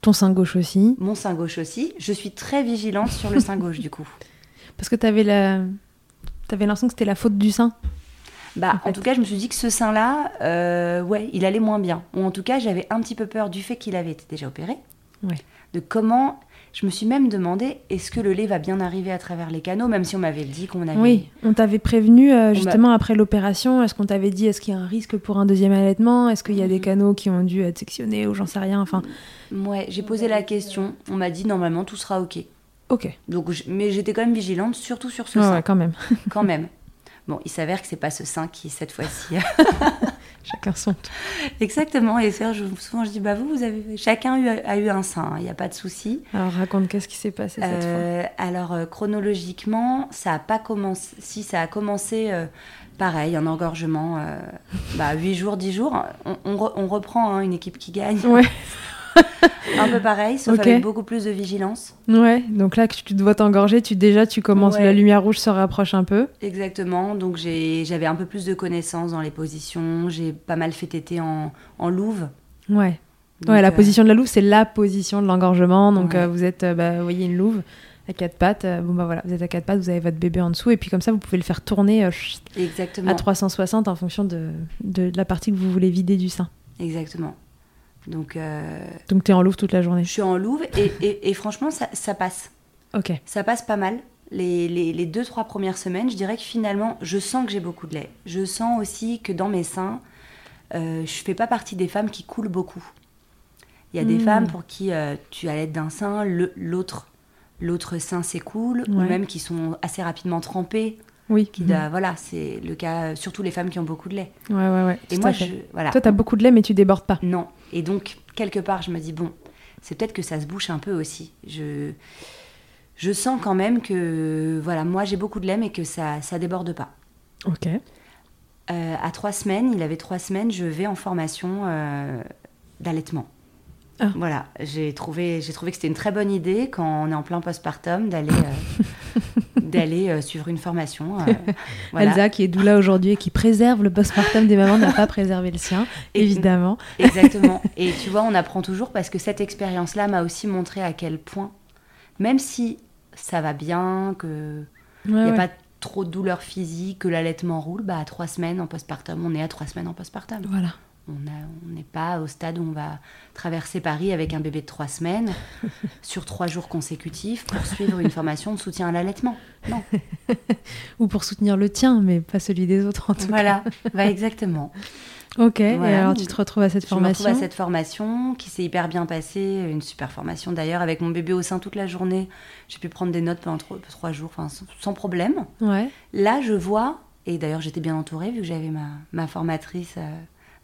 Ton sein gauche aussi, mon sein gauche aussi. Je suis très vigilante sur le sein gauche du coup. parce que t'avais la... T'avais l'impression que c'était la faute du sein. Bah, En tout cas, je me suis dit que ce sein-là, euh, ouais, il allait moins bien. Ou en tout cas, j'avais un petit peu peur du fait qu'il avait été déjà opéré. Ouais. De comment. Je me suis même demandé, est-ce que le lait va bien arriver à travers les canaux, même si on m'avait dit qu'on avait. Oui, on t'avait prévenu euh, justement après l'opération. Est-ce qu'on t'avait dit est-ce qu'il y a un risque pour un deuxième allaitement? Est-ce qu'il y a des Mhm. canaux qui ont dû être sectionnés ou j'en sais rien? Enfin, Ouais, j'ai posé la question. On m'a dit normalement tout sera ok. ok. Donc, je- mais j'étais quand même vigilante, surtout sur ce sein, ouais, quand même. quand même. Bon, il s'avère que c'est pas ce sein qui cette fois-ci. Chacun son. Exactement. Et je- souvent je dis bah vous, vous avez chacun a eu, a eu un sein, il n'y a pas de souci. Alors raconte qu'est-ce qui s'est passé cette Euh, alors euh, chronologiquement, ça a pas commencé. Si ça a commencé, euh, pareil, un engorgement. euh, bah, 8 jours, 10 jours. On, on re- on reprend hein, une équipe qui gagne. fois. Ouais. Un peu pareil, sauf Ok. avec beaucoup plus de vigilance. Ouais. Donc là que tu dois t'engorger, tu déjà tu commences, Ouais. la lumière rouge se rapproche un peu. Exactement. Donc j'ai- j'avais un peu plus de connaissances dans les positions. J'ai pas mal fait téter en, en louve. Ouais. Donc, ouais, la euh, position de la louve, c'est la position de l'engorgement. Donc Ouais. euh, vous êtes, euh, bah, vous voyez une louve à quatre pattes. bon bah voilà, vous êtes à quatre pattes, vous avez votre bébé en dessous et puis comme ça vous pouvez le faire tourner euh, Exactement. à 360 en fonction de, de la partie que vous voulez vider du sein. Exactement. Donc, euh, Donc tu es en Louve toute la journée. je suis en louve et, et- et franchement, ça, ça passe. Ok. Ça passe pas mal. Les, les, les deux, trois premières semaines, je dirais que finalement, je sens que j'ai beaucoup de lait. Je sens aussi que dans mes seins, euh, je fais pas partie des femmes qui coulent beaucoup. Il y a des Hmm. femmes pour qui euh, tu allaites d'un sein, l'autre l'autre sein s'écoule, ou même qui sont assez rapidement trempées. Oui. Qui doivent- voilà, c'est le cas, surtout les femmes qui ont beaucoup de lait. Ouais, ouais, ouais. Et moi, je, voilà. Toi, t'as beaucoup de lait, mais tu débordes pas. Non. Et donc, quelque part, je me dis, bon, c'est peut-être que ça se bouche un peu aussi. Je, je sens quand même que, voilà, moi j'ai beaucoup de lait, mais que ça ça déborde pas. Ok. Euh, à trois semaines, il avait trois semaines, je vais en formation euh, d'allaitement. Ah. Voilà, j'ai trouvé, j'ai trouvé que c'était une très bonne idée quand on est en plein postpartum d'aller euh, d'aller euh, suivre une formation. euh, voilà. Elsa, qui est doula aujourd'hui et qui préserve le postpartum des mamans, n'a pas préservé le sien, Et- évidemment. Exactement. Et tu vois, on apprend toujours parce que cette expérience-là m'a aussi montré à quel point, même si ça va bien, que il Ouais, n'y a ouais. pas trop de douleur physique, que l'allaitement roule, bah à trois semaines en postpartum, on est à trois semaines en postpartum. Voilà. On n'est pas au stade où on va traverser Paris avec un bébé de trois semaines sur trois jours consécutifs pour suivre une formation de soutien à l'allaitement. Non. Ou pour soutenir le tien, mais pas celui des autres en tout Voilà, bah, exactement. cas. Ok, et Voilà. alors tu te retrouves à cette Je me retrouve formation à cette formation qui s'est hyper bien passée, une super formation d'ailleurs, avec mon bébé au sein toute la journée. J'ai pu prendre des notes pendant trois, trois jours, enfin, sans, sans problème. Ouais. Là, je vois, et d'ailleurs j'étais bien entourée vu que j'avais ma, ma formatrice, euh,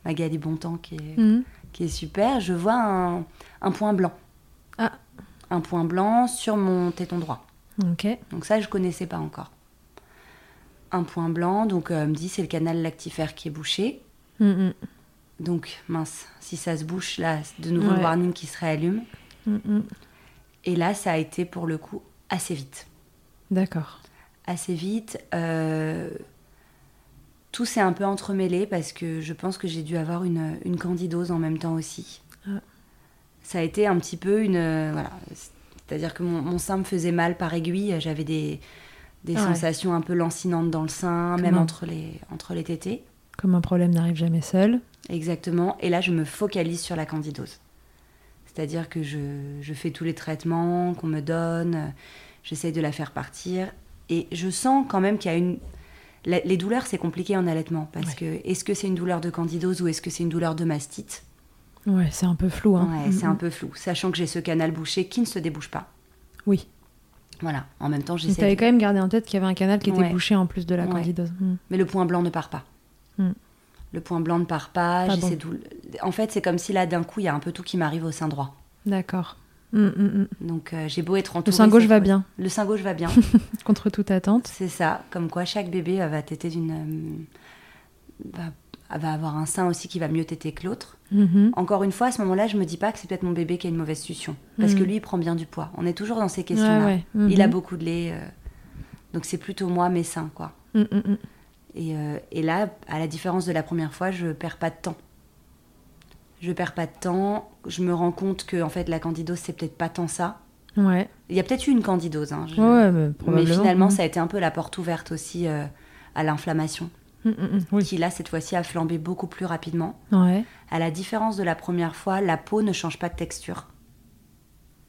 Magali Bontemps, qui est, Mhm. qui est super, je vois un, un point blanc. Ah. Un point blanc sur mon téton droit. Ok. Donc ça, je connaissais pas encore. Un point blanc, donc euh, elle me dit c'est le canal lactifère qui est bouché. Mhm. Donc mince, si ça se bouche là, c'est de nouveau le warning qui se réallume. Mhm. Et là, ça a été pour le coup assez vite. D'accord. Assez vite. euh, tout s'est un peu entremêlé parce que je pense que j'ai dû avoir une, une candidose en même temps aussi. Ça a été un petit peu une. euh, voilà. C'est-à-dire que mon, mon sein me faisait mal par aiguille. J'avais des, des Ah ouais. sensations un peu lancinantes dans le sein, même entre les, entre les tétés. Comme un problème n'arrive jamais seul. Exactement. Et là, je me focalise sur la candidose. C'est-à-dire que je, je fais tous les traitements qu'on me donne, j'essaye de la faire partir. Et je sens quand même qu'il y a une... la- les douleurs, c'est compliqué en allaitement. Parce que est-ce que c'est une douleur de candidose ou est-ce que c'est une douleur de mastite Ouais, c'est un peu flou. Hein. Ouais, c'est un peu flou. Sachant que j'ai ce canal bouché qui ne se débouche pas. Oui. Voilà. En même temps, j'essaie... t'avais de- quand même gardé en tête qu'il y avait un canal qui était bouché en plus de la Ouais. candidose. Mhm. Mais le point blanc ne part pas. Hmm. Le point blanc ne part pas. Pas bon. En fait, c'est comme si là, d'un coup, il y a un peu tout qui m'arrive au sein droit. D'accord. Mhm, mhm. Donc, euh, j'ai beau être Le entourée... sein gauche va bien, Le sein gauche va bien. contre toute attente. C'est ça, comme quoi chaque bébé euh, va téter d'une. euh, va, va avoir un sein aussi qui va mieux téter que l'autre. Mhm. Encore une fois, à ce moment-là, je me dis pas que c'est peut-être mon bébé qui a une mauvaise succion. Parce que lui, il prend bien du poids. On est toujours dans ces questions-là. Ouais, ouais. Il a beaucoup de lait. euh, donc c'est plutôt moi, mes seins, quoi. Et, euh, et là, à la différence de la première fois, je perds pas de temps. Je perds pas de temps. Je me rends compte que en fait, la candidose, c'est peut-être pas tant ça. Ouais. Il y a peut-être eu une candidose. hein, je- Ouais, mais finalement, Mhm. ça a été un peu la porte ouverte aussi euh, à l'inflammation. Mhm. Oui. qui là cette fois-ci a flambé beaucoup plus rapidement. Ouais. À la différence de la première fois, la peau ne change pas de texture.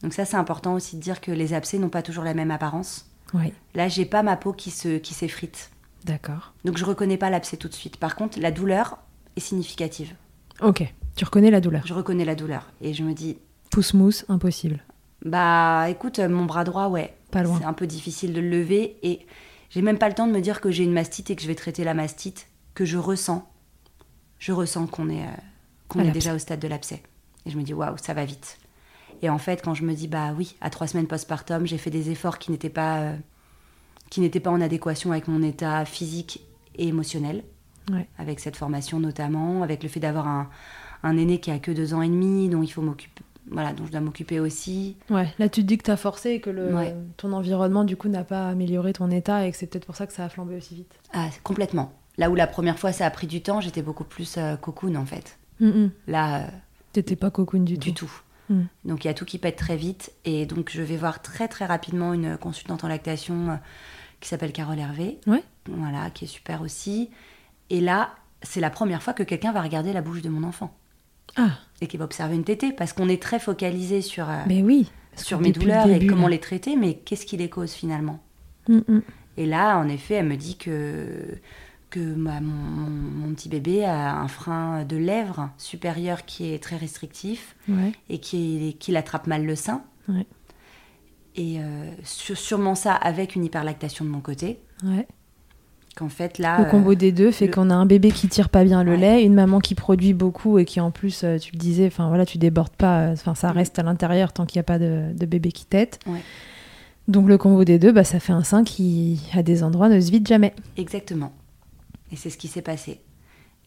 Donc ça c'est important aussi de dire que les abcès n'ont pas toujours la même apparence. Ouais. Là j'ai pas ma peau qui se qui s'effrite. D'accord. Donc je reconnais pas l'abcès tout de suite. Par contre la douleur est significative. Ok. Tu reconnais la douleur. Je reconnais la douleur et je me dis Pouce mousse, impossible. bah écoute euh, mon bras droit ouais Pas loin. c'est un peu difficile de le lever et j'ai même pas le temps de me dire que j'ai une mastite et que je vais traiter la mastite que je ressens. Je ressens qu'on est, euh, qu'on est déjà au stade de l'abcès. Et je me dis waouh, ça va vite. Et en fait, quand je me dis bah oui, à trois semaines postpartum, j'ai fait des efforts qui n'étaient pas, euh, qui n'étaient pas en adéquation avec mon état physique et émotionnel, Ouais. avec cette formation notamment, avec le fait d'avoir un, un aîné qui a que deux ans et demi, dont il faut m'occuper, voilà, dont je dois m'occuper aussi. Ouais. Là, tu te dis que t'as forcé et que le... Ouais. ton environnement, du coup, n'a pas amélioré ton état et que c'est peut-être pour ça que ça a flambé aussi vite. Ah, complètement. Là où la première fois ça a pris du temps, j'étais beaucoup plus euh, cocoon en fait. Mhm. Là, euh, T'étais pas cocoon du, du tout. tout. Mm. Donc il y a tout qui pète très vite. Et donc je vais voir très très rapidement une consultante en lactation euh, qui s'appelle Carole Hervé. Ouais. Voilà, qui est super aussi. Et là, c'est la première fois que quelqu'un va regarder la bouche de mon enfant. Ah, et qui va observer une tétée parce qu'on est très focalisé sur, euh, mais oui. parce sur mes douleurs et comment là- les traiter, mais qu'est-ce qui les cause finalement Mm, mm. Et là, en effet, elle me dit que, que ma- mon, mon- mon petit bébé a un frein de lèvres supérieur qui est très restrictif Ouais. et qui, qui attrape mal le sein. Ouais. Et euh, sûrement ça avec une hyperlactation de mon côté. Ouais. Qu'en fait, là. Le euh, combo des deux fait le- qu'on a un bébé qui tire pas bien le Ouais. lait, une maman qui produit beaucoup et qui en plus, euh, tu le disais, enfin voilà, tu débordes pas, euh, enfin ça Mm. reste à l'intérieur tant qu'il n'y a pas de, de bébé qui tète. Ouais. Donc le combo des deux, bah, ça fait un sein qui, à des endroits, ne se vide jamais. Exactement. Et c'est ce qui s'est passé.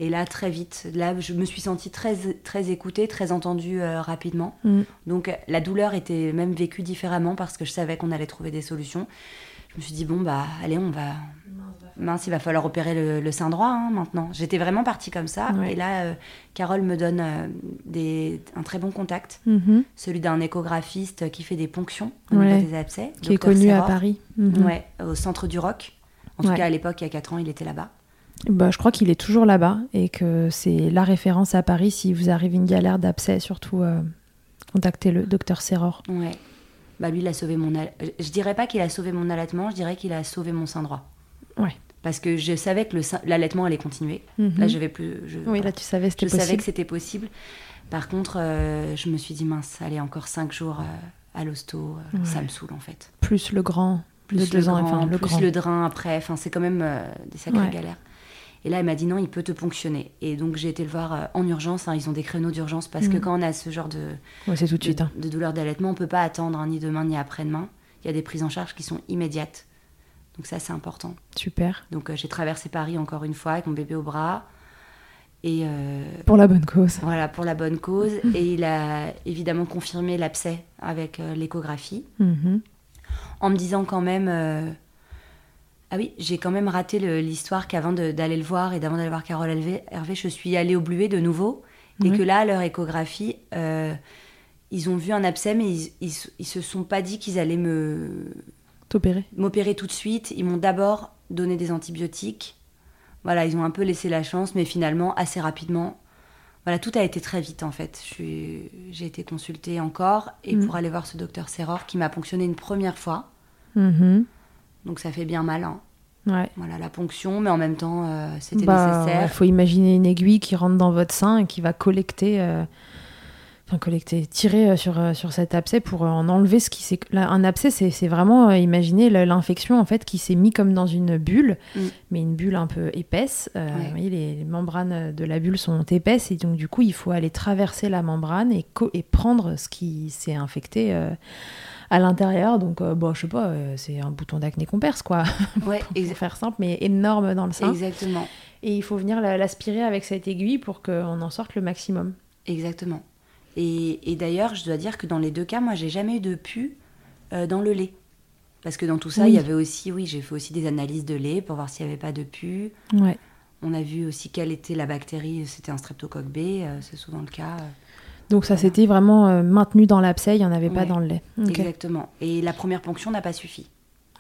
Et là, très vite, là, je me suis sentie très, très écoutée, très entendue euh, rapidement. Mm. Donc, la douleur était même vécue différemment parce que je savais qu'on allait trouver des solutions. Je me suis dit, bon, bah, allez, on va. Mince, il va falloir opérer le, le sein droit hein, maintenant. J'étais vraiment partie comme ça. Ouais. Et là, euh, Carole me donne euh, des, un très bon contact, Mhm. celui d'un échographiste qui fait des ponctions au Ouais. niveau des abcès. Qui est connu à. Paris. Mhm. Ouais, au centre du Rock. En tout cas, à l'époque, il y a 4 ans, il était là-bas. Bah, je crois qu'il est toujours là-bas et que c'est la référence à Paris si vous arrive une galère d'abcès, surtout euh, contactez le docteur Serror. Ouais. Bah lui, il a sauvé mon... Je dirais pas qu'il a sauvé mon allaitement, je dirais qu'il a sauvé mon sein droit. Ouais. Parce que je savais que l'allaitement allait continuer. Mhm. Là, je vais plus... je- Oui, voilà. là tu savais je c'était savais possible. que c'était possible. Par contre, euh, je me suis dit, mince, allez, encore 5 jours euh, à l'hosto, euh, ça me saoule en fait. Plus le grand, Plus de le deux ans, grand, enfin le plus grand. le drain après, enfin, c'est quand même des sacrées Ouais. galères. Et là, elle m'a dit non, il peut te ponctionner. Et donc, j'ai été le voir en urgence. hein, ils ont des créneaux d'urgence parce que Mhm. quand on a ce genre de, Ouais, c'est tout de de, suite. hein. de douleur d'allaitement, on peut pas attendre hein, ni demain ni après-demain. Il y a des prises en charge qui sont immédiates. Donc ça, c'est important. Super. Donc euh, j'ai traversé Paris encore une fois avec mon bébé au bras. Et euh, Pour la bonne cause. voilà, pour la bonne cause. Et il a évidemment confirmé l'abcès avec euh, l'échographie. Mhm. En me disant quand même... Ah oui, j'ai quand même raté l'histoire qu'avant d'aller le voir et d'avant d'aller voir Carole Hervé, je suis allée au Bluet de nouveau. Et que là, à leur échographie, ils ont vu un abcès, mais ils, ils, ils se sont pas dit qu'ils allaient me, T'opérer. m'opérer tout de suite. Ils m'ont d'abord donné des antibiotiques. Voilà, ils ont un peu laissé la chance, mais finalement, assez rapidement. Voilà, tout a été très vite en fait. Suis- J'ai été consultée encore et Mm. pour aller voir ce docteur Serror qui m'a ponctionné une première fois. Mhm. Donc ça fait bien mal. hein. Ouais. Voilà, la ponction, mais en même temps, euh, c'était Bah, nécessaire. Il faut imaginer une aiguille qui rentre dans votre sein et qui va collecter, euh, enfin collecter, tirer euh, sur, euh, sur cet abcès pour euh, en enlever ce qui s'est. Un abcès, c'est vraiment imaginer l'infection en fait qui s'est mis comme dans une bulle, Mm. mais une bulle un peu épaisse. Euh, Ouais. vous voyez, les, les membranes de la bulle sont épaisses et donc du coup il faut aller traverser la membrane et, prendre ce qui s'est infecté. euh, à l'intérieur, donc euh, bon, je sais pas, c'est un bouton d'acné qu'on perce, quoi, Ouais, pour faire simple, mais énorme dans le sein. exactement. Et il faut venir la- l'aspirer avec cette aiguille pour qu'on en sorte le maximum. Exactement. Et, et d'ailleurs, je dois dire que dans les deux cas, moi, j'ai jamais eu de pu euh, dans le lait. Parce que dans tout ça, Oui. il y avait aussi, oui, j'ai fait aussi des analyses de lait pour voir s'il n'y avait pas de pu. Ouais. On a vu aussi quelle était la bactérie, c'était un streptocoque B, euh, c'est souvent le cas. euh, Donc ça Voilà. s'était vraiment euh, maintenu dans l'abcès, il n'y en avait pas dans le lait. Exactement. Et la première ponction n'a pas suffi.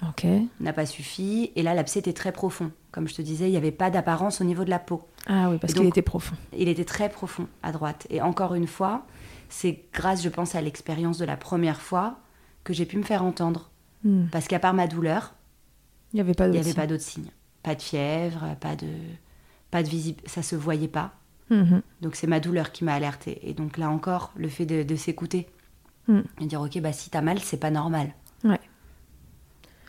Ok. N'a pas suffi. Et là, l'abcès était très profond. Comme je te disais, il n'y avait pas d'apparence au niveau de la peau. Ah oui, parce qu'il était profond. Il était très profond à droite. Et encore une fois, c'est grâce, je pense, à l'expérience de la première fois que j'ai pu me faire entendre. Hmm. Parce qu'à part ma douleur, Il n'y avait pas d'autres signes. Pas de fièvre, pas de, pas de visible, ça se voyait pas. Mhm. Donc c'est ma douleur qui m'a alertée. Et donc là encore, le fait de, de s'écouter Mm. et dire ok bah si t'as mal, c'est pas normal. Ouais.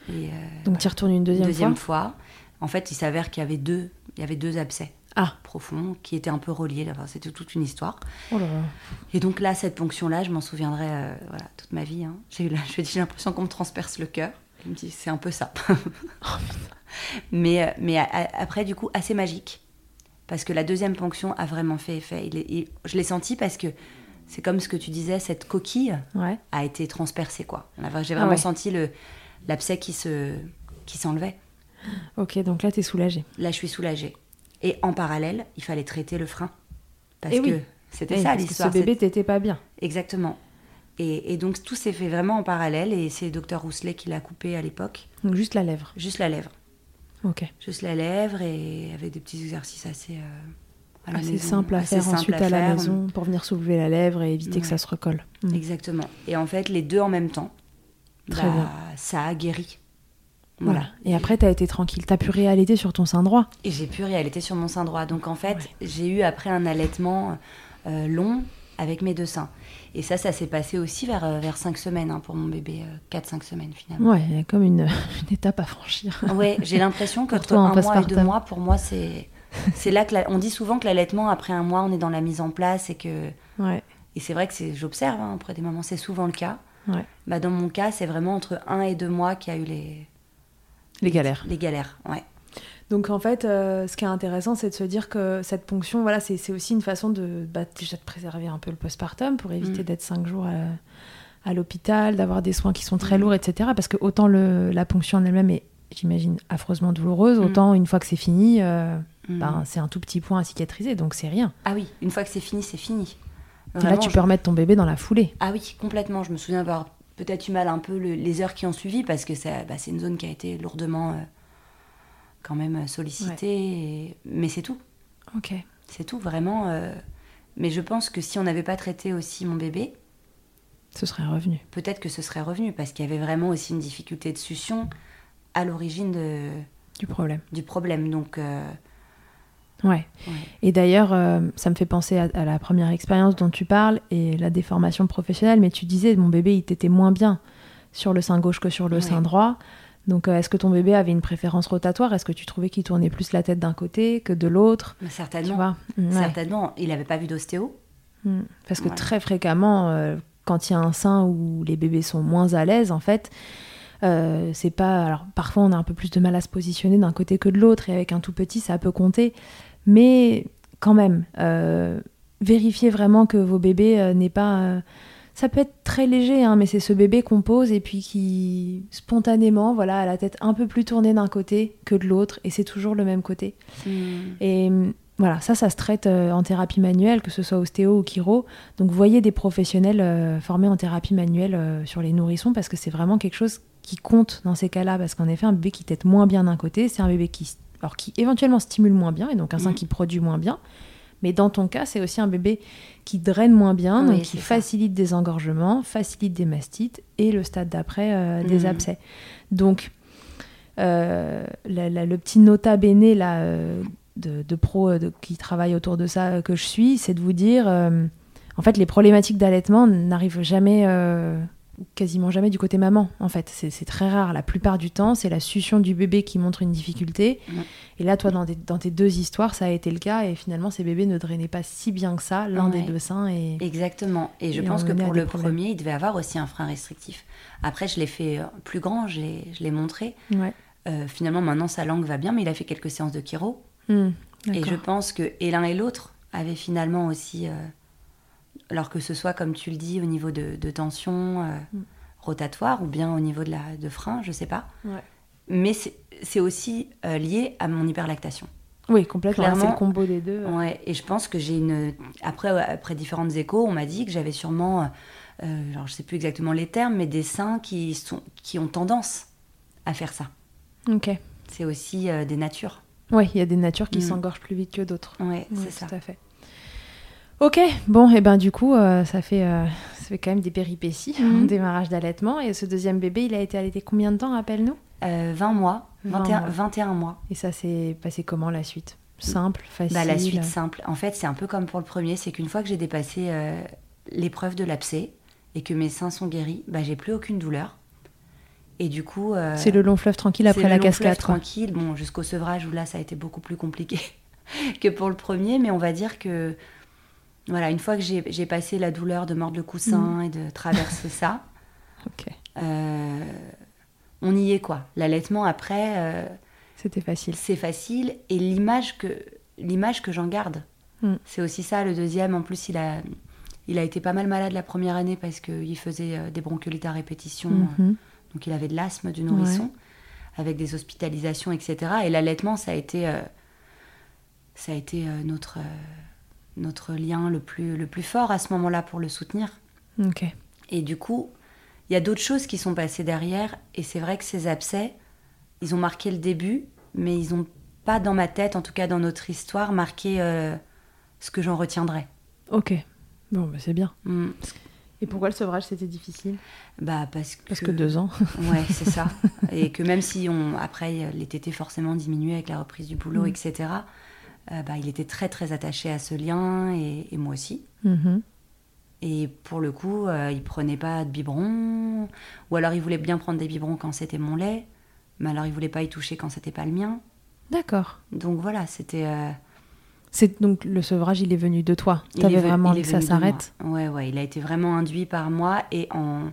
Et euh, Donc tu y retournes une deuxième, deuxième fois. fois, en fait, il s'avère qu'il y avait deux, il y avait deux abcès Ah. profonds qui étaient un peu reliés. Enfin, c'était toute une histoire. Oh là là. Et donc là, cette ponction-là, je m'en souviendrai euh, voilà, toute ma vie. hein. J'ai eu je j'ai l'impression qu'on me transperce le cœur. Il me dit, c'est un peu ça. mais euh, mais a- a- après, du coup, assez magique. Parce que la deuxième ponction a vraiment fait effet. Il est- il- je l'ai senti parce que c'est comme ce que tu disais, cette coquille Ouais. a été transpercée. quoi. J'ai Ah vraiment ouais. senti le- l'abcès qui se qui s'enlevait. Ok, donc là t'es soulagée. Là, je suis soulagée. Et en parallèle, il fallait traiter le frein. Parce Eh oui. que c'était Oui, ça l'histoire. Ce bébé t'était pas bien. Exactement. Et, et donc tout s'est fait vraiment en parallèle et c'est le docteur Rousselet qui l'a coupé à l'époque. Donc juste la lèvre. Juste la lèvre. Ok. Juste la lèvre et avec des petits exercices assez, euh, Assez maison. simple à Assez faire simple ensuite à à, la maison pour venir soulever la lèvre et éviter que ça se recolle. Mm. Exactement. Et en fait, les deux en même temps, Très bah, bien. ça a guéri. Voilà. Et après, t'as été tranquille. T'as pu réallaiter sur ton sein droit. Et j'ai pu réallaiter sur mon sein droit. Donc en fait, Ouais. j'ai eu après un allaitement euh, long avec mes deux seins. Et ça, ça s'est passé aussi vers, euh, vers 5 semaines hein, pour mon bébé, 4-5 semaines finalement. Ouais, il y a comme une, une étape à franchir. Ouais, j'ai l'impression qu'entre toi, un mois et deux mois, pour moi, c'est c'est là que la- on dit souvent que l'allaitement après un mois, on est dans la mise en place et que Ouais. et c'est vrai que j'observe hein, auprès des mamans, c'est souvent le cas. Ouais. Bah dans mon cas, c'est vraiment entre un et deux mois qu'il y a eu les Les galères. les galères. Ouais. Donc en fait, euh, ce qui est intéressant, c'est de se dire que cette ponction, voilà, c'est aussi une façon de bah, déjà de préserver un peu le postpartum pour éviter Mm. d'être cinq jours à, à l'hôpital, d'avoir des soins qui sont très Mm. lourds, etc. Parce que autant le, la ponction en elle-même est, j'imagine, affreusement douloureuse, Mm. autant une fois que c'est fini, euh, ben, c'est un tout petit point à cicatriser, donc c'est rien. Ah oui, une fois que c'est fini, c'est fini. Et là, Vraiment, tu je- peux remettre ton bébé dans la foulée. Ah oui, complètement. Je me souviens avoir peut-être eu mal un peu le- les heures qui ont suivi parce que bah, c'est une zone qui a été lourdement euh, quand même euh, sollicitée. et- Mais c'est tout. Ok. C'est tout, vraiment. euh. Mais je pense que si on n'avait pas traité aussi mon bébé, Ce serait revenu. peut-être que ce serait revenu parce qu'il y avait vraiment aussi une difficulté de succion à l'origine de- Du problème. du problème. Donc, euh, Ouais. ouais. Et d'ailleurs, euh, ça me fait penser à, à la première expérience dont tu parles et la déformation professionnelle. Mais tu disais, mon bébé, il t'était moins bien sur le sein gauche que sur le Ouais. sein droit. Donc, euh, est-ce que ton bébé avait une préférence rotatoire? Est-ce que tu trouvais qu'il tournait plus la tête d'un côté que de l'autre? Mais Tu certainement. vois? Ouais. Certainement. Il n'avait pas vu d'ostéo. Mm. Parce que Voilà. très fréquemment, euh, quand il y a un sein où les bébés sont moins à l'aise, en fait, euh, c'est pas. Alors, parfois, on a un peu plus de mal à se positionner d'un côté que de l'autre, et avec un tout petit, ça peut compter. Mais quand même, euh, vérifiez vraiment que vos bébés euh, n'est pas. euh, ça peut être très léger, hein, mais c'est ce bébé qu'on pose et puis qui spontanément, voilà, a la tête un peu plus tournée d'un côté que de l'autre, et c'est toujours le même côté. Et hum, voilà, ça, ça se traite euh, en thérapie manuelle, que ce soit ostéo ou chiro. Donc, voyez des professionnels formés en thérapie manuelle sur les nourrissons parce que c'est vraiment quelque chose qui compte dans ces cas-là. Parce qu'en effet, un bébé qui tète moins bien d'un côté, c'est un bébé qui, alors, qui éventuellement stimule moins bien et donc un sein Mhm. qui produit moins bien. Mais dans ton cas, c'est aussi un bébé qui draine moins bien, Oui, donc qui ça. facilite des engorgements, facilite des mastites et le stade d'après euh, des Mhm. abcès. Donc, euh, la- la- le petit nota bene là, euh, de, de pros de- qui travaillent autour de ça que je suis, c'est de vous dire, euh, en fait, les problématiques d'allaitement n'arrivent jamais, euh, quasiment jamais du côté maman. En fait, c'est très rare. La plupart du temps, c'est la succion du bébé qui montre une difficulté. Et là, toi, dans, des- dans tes deux histoires, ça a été le cas. Et finalement, ces bébés ne drainaient pas si bien que ça, l'un des deux seins. Et... Exactement. Et je Et pense que pour le problèmes. premier, il devait avoir aussi un frein restrictif. Après, je l'ai fait euh, plus grand, je l'ai montré. Ouais. Euh, finalement, maintenant, sa langue va bien, mais il a fait quelques séances de chiro. Hmm, Et je pense que et l'un et l'autre avaient finalement aussi, euh, alors que ce soit, comme tu le dis, au niveau de, de tension euh, Mm. rotatoire ou bien au niveau de, la, de frein, je sais pas. Ouais. Mais c'est aussi euh, lié à mon hyperlactation. Oui, complètement. C'est le combo des deux. Ouais, et je pense que j'ai une. Après, après différentes échos, on m'a dit que j'avais sûrement, euh, alors je sais plus exactement les termes, mais des seins qui, sont, qui ont tendance à faire ça. Ok. C'est aussi des natures. Oui, il y a des natures qui Mm. s'engorgent plus vite que d'autres. Ouais, Ouais, c'est ça. Tout à fait. Ok, bon, et ben du coup, euh, ça, fait, euh, ça fait quand même des péripéties en démarrage d'allaitement. Et ce deuxième bébé, il a été allaité combien de temps, rappelle-nous? Euh, 20 mois, 20 21, mois. 21 mois. Et ça s'est passé comment la suite? Simple, facile? Bah, la suite simple. En fait, c'est un peu comme pour le premier, c'est qu'une fois que j'ai dépassé euh, l'épreuve de l'abcès et que mes seins sont guéris, bah, j'ai plus aucune douleur. Et du coup, euh, C'est le long fleuve tranquille c'est après le la long fleuve cascade. quoi. tranquille, bon, jusqu'au sevrage où là, ça a été beaucoup plus compliqué que pour le premier, mais on va dire que voilà, une fois que j'ai passé la douleur de mordre le Mm. coussin et de traverser ça, euh, on y est quoi. L'allaitement après. euh, c'était facile. c'est facile et l'image que l'image que j'en garde Mm. c'est aussi ça le deuxième en plus il a il a été pas mal malade la première année parce qu'il faisait euh, des bronchiolites à répétition Mhm. donc il avait de l'asthme du nourrisson avec des hospitalisations etc et l'allaitement ça a été euh, ça a été notre notre lien le plus le plus fort à ce moment-là pour le soutenir Ok. et du coup, il y a d'autres choses qui sont passées derrière. Et c'est vrai que ces abcès, ils ont marqué le début, mais ils n'ont pas dans ma tête, en tout cas dans notre histoire, marqué euh, ce que j'en retiendrai. Ok. Bon, bah, c'est bien. Mm. Et pourquoi le sevrage c'était difficile? Bah parce que Parce que deux ans. Ouais, c'est ça. Et que même si on après les tétés forcément diminué avec la reprise du boulot, Mm. etc. euh, bah, il était très très attaché à ce lien et, et moi aussi. Mhm. Et pour le coup, euh, il prenait pas de biberon, ou alors il voulait bien prendre des biberons quand c'était mon lait, mais alors il voulait pas y toucher quand c'était pas le mien. D'accord. Donc voilà, c'était. euh, C'est donc le sevrage, il est venu de toi. T'avais vraiment il envie que ça s'arrête. Ouais, ouais, il a été vraiment induit par moi et en.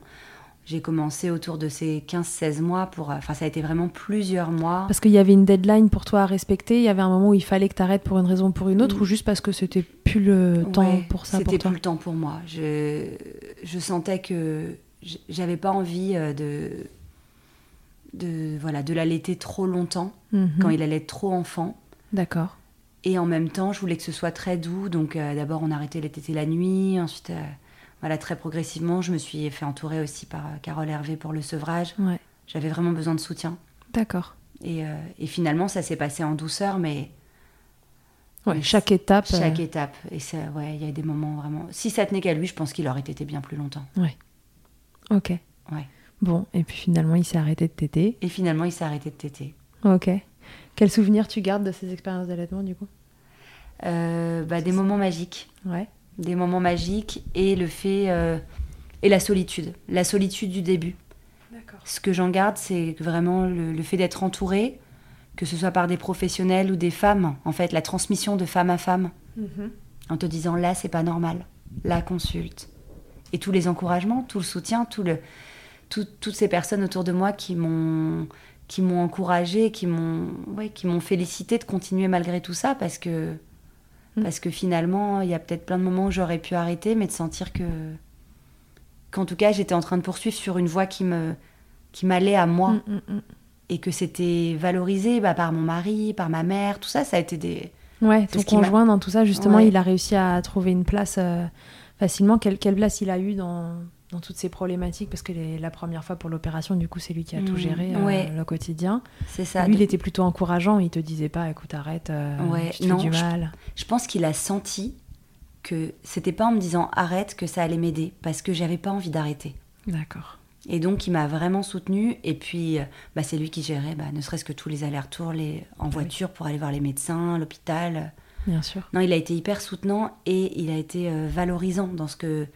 J'ai commencé autour de ces 15-16 mois pour. euh, Enfin, ça a été vraiment plusieurs mois. Parce qu'il y avait une deadline pour toi à respecter. Il y avait un moment où il fallait que t'arrêtes pour une raison ou pour une autre, ou juste parce que c'était plus le temps pour ça C'était plus le temps pour moi. Je, je sentais que j'avais pas envie euh, de, de, voilà, de l'allaiter trop longtemps, Mhm. quand il allait être trop enfant. D'accord. Et en même temps, je voulais que ce soit très doux. Donc euh, d'abord, on arrêtait les tétés la nuit. Ensuite, euh, voilà, très progressivement, je me suis fait entourer aussi par euh, Carole Hervé pour le sevrage. Ouais. J'avais vraiment besoin de soutien. D'accord. Et, euh, et finalement, ça s'est passé en douceur, mais Ouais, Mais chaque étape. euh, chaque étape. Et ça, ouais, il y a des moments vraiment. Si ça tenait qu'à lui, je pense qu'il aurait été bien plus longtemps. Ok. Ouais. Bon, et puis finalement, il s'est arrêté de téter. Et finalement, il s'est arrêté de téter. Ok. Quel souvenir tu gardes de ces expériences d'allaitement du coup? Euh, bah, des moments magiques. Ouais. Des moments magiques et le fait. euh, et la solitude. La solitude du début. Ce que j'en garde, c'est vraiment le, le fait d'être entouré, que ce soit par des professionnels ou des femmes, en fait, la transmission de femme à femme, en te disant là, c'est pas normal, là, consulte. Et tous les encouragements, tout le soutien, tout le, tout- toutes ces personnes autour de moi qui m'ont qui m'ont encouragé, qui m'ont ouais, qui m'ont félicité de continuer malgré tout ça parce que Mm. parce que finalement il y a peut-être plein de moments où j'aurais pu arrêter mais de sentir que qu'en tout cas j'étais en train de poursuivre sur une voie qui me qui m'allait à moi Mm, mm, et que c'était valorisé bah, par mon mari, par ma mère, tout ça ça a été des Ouais, ton conjoint dans tout ça, justement, Ouais. il a réussi à trouver une place euh, facilement. Quelle, quelle place il a eu dans, dans toutes ces problématiques Parce que les- la première fois pour l'opération, du coup, c'est lui qui a tout Mhm. géré, euh, Ouais. le quotidien. c'est ça lui, il était plutôt encourageant. Il te disait pas, écoute, arrête, euh, Ouais, tu te non, fais du mal. Je pense qu'il a senti que c'était pas en me disant arrête que ça allait m'aider parce que j'avais pas envie d'arrêter. D'accord. Et donc il m'a vraiment soutenue et puis euh, bah, c'est lui qui gérait bah, ne serait-ce que tous les allers-retours les... en voiture pour aller voir les médecins, l'hôpital. Bien sûr. Non, il a été hyper soutenant et il a été euh, valorisant dans ce que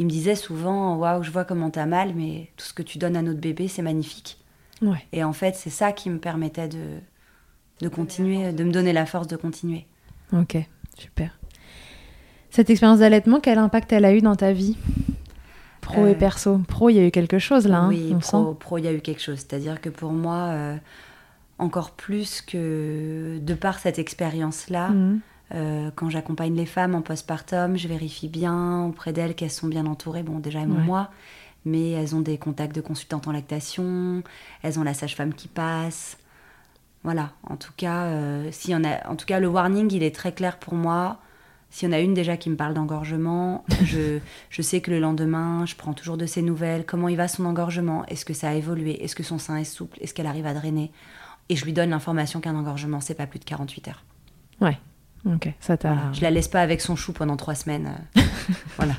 il me disait souvent waouh, je vois comment t'as mal mais tout ce que tu donnes à notre bébé, c'est magnifique. Ouais. Et en fait, c'est ça qui me permettait de de continuer, de me donner la force de continuer. Ok, super. Cette expérience d'allaitement, quel impact elle a eu dans ta vie? Pro et Euh, perso. Pro, il y a eu quelque chose là, hein, oui, on pro, sent. pro, il y a eu quelque chose. C'est-à-dire que pour moi, euh, encore plus que de par cette expérience-là, Mhm. Euh, quand j'accompagne les femmes en postpartum, je vérifie bien auprès d'elles qu'elles sont bien entourées. Bon, déjà, elles m'ont Ouais. moi, mais elles ont des contacts de consultantes en lactation, elles ont la sage-femme qui passe. Voilà, en tout cas, euh, s'il y en a, en tout cas, le warning, il est très clair pour moi. S'il y en a une déjà qui me parle d'engorgement, je, je sais que le lendemain, je prends toujours de ses nouvelles. Comment il va son engorgement? Est-ce que ça a évolué? Est-ce que son sein est souple? Est-ce qu'elle arrive à drainer? Et je lui donne l'information qu'un engorgement, c'est pas plus de 48 heures. Ouais. Ok, ça t'a. Voilà. Je la laisse pas avec son chou pendant trois semaines. euh, voilà.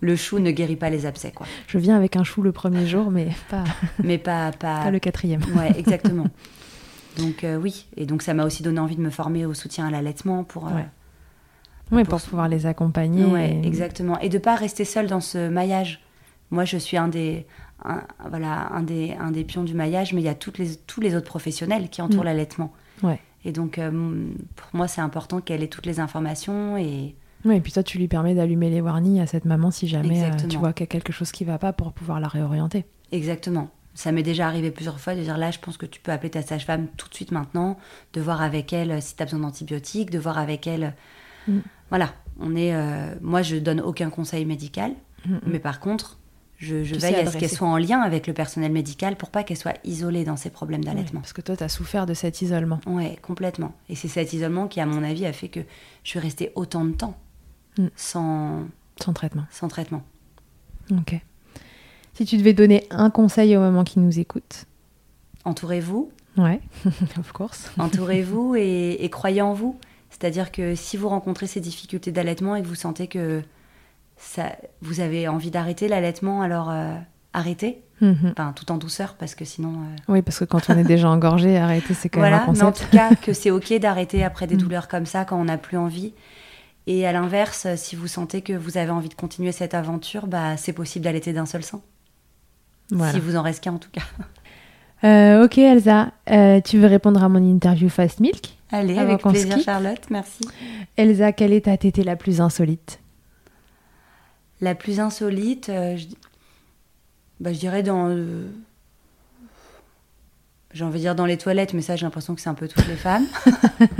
Le chou ne guérit pas les abcès, quoi. Je viens avec un chou le premier jour, mais pas, Mais pas, pas, pas le quatrième. Ouais, exactement. donc euh, oui, et donc ça m'a aussi donné envie de me former au soutien à l'allaitement pour. euh, Ouais. Oui, pour, Pour- pouvoir les accompagner. ouais, et- exactement. Et de pas rester seule dans ce maillage. Moi, je suis un des, un, voilà, un des, un des pions du maillage, mais il y a toutes les, tous les autres professionnels qui entourent Mm. l'allaitement. Ouais. Et donc, euh, pour moi, c'est important qu'elle ait toutes les informations et Ouais, et puis toi, tu lui permets d'allumer les warnings à cette maman si jamais euh, tu vois qu'il y a quelque chose qui va pas pour pouvoir la réorienter. Exactement. Ça m'est déjà arrivé plusieurs fois de dire là, je pense que tu peux appeler ta sage-femme tout de suite maintenant, de voir avec elle euh, si tu as besoin d'antibiotiques, de voir avec elle. Mm. Voilà, on est. euh, moi, je donne aucun conseil médical, Mm, mm. mais par contre, je, veille à ce qu'elle soit en lien avec le personnel médical pour pas qu'elle soit isolée dans ses problèmes d'allaitement. parce que toi, tu as souffert de cet isolement. Ouais, complètement. Et c'est cet isolement qui, à mon avis, a fait que je suis restée autant de temps Mm. sans, Sans traitement. sans traitement. Ok. Si tu devais donner un conseil aux mamans qui nous écoutent. Entourez-vous, Ouais, of course. entourez-vous et, et croyez en vous. C'est-à-dire que si vous rencontrez ces difficultés d'allaitement et que vous sentez que ça, vous avez envie d'arrêter l'allaitement, alors euh, arrêtez. Mhm. Enfin, tout en douceur, parce que sinon. euh, Oui, parce que quand on est déjà engorgé, arrêter, c'est quand même voilà, un mais en concept. tout cas, que c'est ok d'arrêter après des Mm. douleurs comme ça quand on n'a plus envie. Et à l'inverse, si vous sentez que vous avez envie de continuer cette aventure, bah, c'est possible d'allaiter d'un seul sein. Voilà. Si vous en reste qu'un, en tout cas. Euh, ok, Elsa, tu veux répondre à mon interview Fast Milk? Allez, avec plaisir. Charlotte, merci. Elsa, quelle est ta tétée la plus insolite? La plus insolite, euh, je... bah, je dirais dans. le- J'ai envie de dire dans les toilettes, mais ça, j'ai l'impression que c'est un peu toutes les femmes.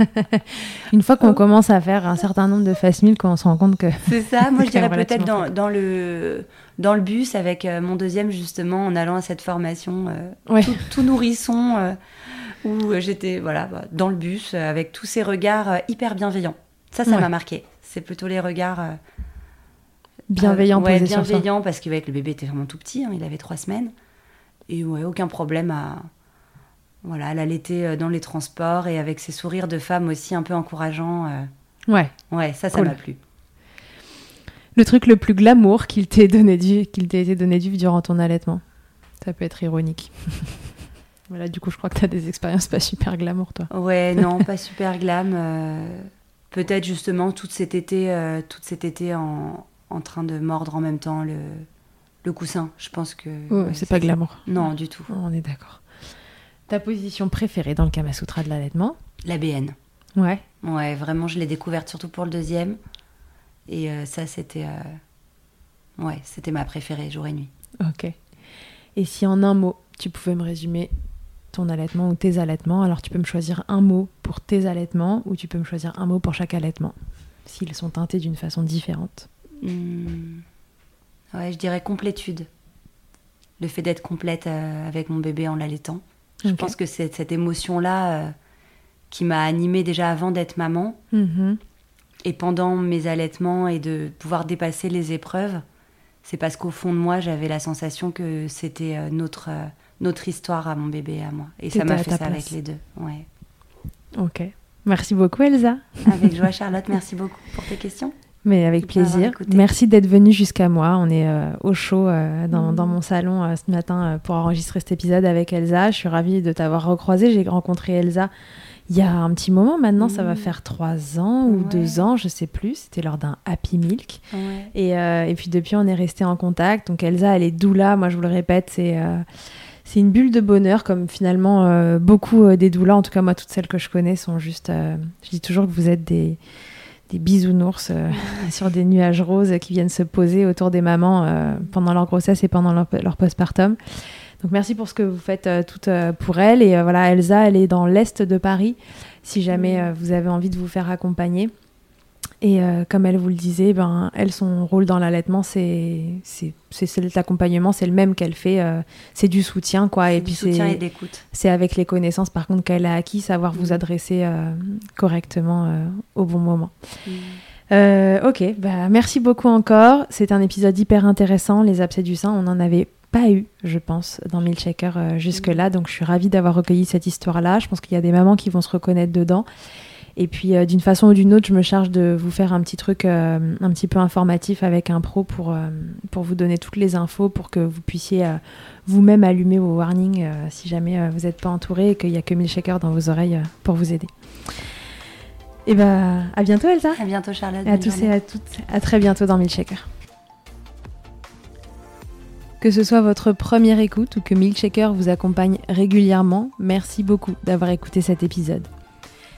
Une fois qu'on Oh. commence à faire un certain nombre de Fast Milk, on se rend compte que. C'est ça, moi je dirais peut-être dans, le, dans le bus avec euh, mon deuxième, justement, en allant à cette formation euh, Ouais. tout, tout nourrisson, euh, où euh, j'étais voilà, bah, dans le bus euh, avec tous ces regards euh, hyper bienveillants. Ça, ça Ouais. m'a marqué. C'est plutôt les regards euh, Bienveillant euh, ouais, posé sur soi. bienveillants, parce qu'avec le bébé était vraiment tout petit, hein, il avait trois semaines. Et ouais, aucun problème à, voilà, à l'allaiter euh, dans les transports et avec ces sourires de femmes aussi un peu encourageants. euh, Ouais. ouais, ça, ça Cool. m'a plu. Le truc le plus glamour qu'il t'ait donné du, qu'il t'ait été donné vivre durant ton allaitement. Ça peut être ironique. voilà, du coup, je crois que t'as des expériences pas super glamour, toi. Ouais, non, pas super glam. euh, Peut-être justement tout cet été, euh, tout cet été en, en train de mordre en même temps le, le coussin. Je pense que. Ouais, c'est pas glamour. Non, du tout. On est d'accord. Ta position préférée dans le Kama Sutra de l'allaitement? La BN. Ouais. Ouais, vraiment, je l'ai découverte surtout pour le deuxième. Et euh, ça, c'était. euh, Ouais, c'était ma préférée, jour et nuit. Ok. Et si en un mot, tu pouvais me résumer ton allaitement ou tes allaitements, alors tu peux me choisir un mot pour tes allaitements ou tu peux me choisir un mot pour chaque allaitement, s'ils sont teintés d'une façon différente. Hmm. Ouais, je dirais complétude. Le fait d'être complète euh, avec mon bébé en l'allaitant. Je pense que c'est cette émotion-là euh, qui m'a animée déjà avant d'être maman. Mhm. Et pendant mes allaitements et de pouvoir dépasser les épreuves, c'est parce qu'au fond de moi, j'avais la sensation que c'était euh, notre, notre histoire à mon bébé et à moi. Et ça m'a fait ça avec les deux. Ouais. Ok. Merci beaucoup Elsa. Avec joie, Charlotte, merci beaucoup pour tes questions. Mais avec plaisir. Merci d'être venue jusqu'à moi. On est euh, au chaud euh, dans, dans mon salon euh, ce matin pour enregistrer cet épisode avec Elsa. Je suis ravie de t'avoir recroisé. J'ai rencontré Elsa il y a un petit moment maintenant. Ça va Mhm. faire trois ans ou Ouais. deux ans, je sais plus. C'était lors d'un Happy Milk. Ouais. Et, et puis depuis, on est resté en contact. Donc Elsa, elle est doula. Moi, je vous le répète, c'est c'est une bulle de bonheur, comme finalement beaucoup des doulas. En tout cas, moi, toutes celles que je connais sont juste. je dis toujours que vous êtes des des bisounours euh, sur des nuages roses qui viennent se poser autour des mamans euh, pendant leur grossesse et pendant leur, leur postpartum. Donc merci pour ce que vous faites euh, toutes pour elle. Et voilà, Elsa, elle est dans l'est de Paris, si jamais vous avez envie de vous faire accompagner. Et euh, comme elle vous le disait, ben, elle, son rôle dans l'allaitement, c'est l'accompagnement, c'est le même qu'elle fait. euh, c'est du soutien, quoi. Et du puis soutien et d'écoute. c'est avec les connaissances, par contre, qu'elle a acquis, savoir vous Mhm. adresser euh, correctement au bon moment. Mm. Ok, bah, merci beaucoup encore. C'est un épisode hyper intéressant. Les abcès du sein, on n'en avait pas eu, je pense, dans Milkshaker euh, jusque-là. Donc, je suis ravie d'avoir recueilli cette histoire-là. Je pense qu'il y a des mamans qui vont se reconnaître dedans. Et puis, euh, d'une façon ou d'une autre, je me charge de vous faire un petit truc euh, un petit peu informatif avec un pro pour, euh, pour vous donner toutes les infos pour que vous puissiez vous-même allumer vos warnings si jamais vous n'êtes pas entouré et qu'il n'y a que Milkshaker dans vos oreilles pour vous aider. Et bah, à bientôt, Elsa! À bientôt, Charlotte. Et à tous journée. et à toutes, à très bientôt dans Milkshaker. Que ce soit votre première écoute ou que Milkshaker vous accompagne régulièrement, merci beaucoup d'avoir écouté cet épisode.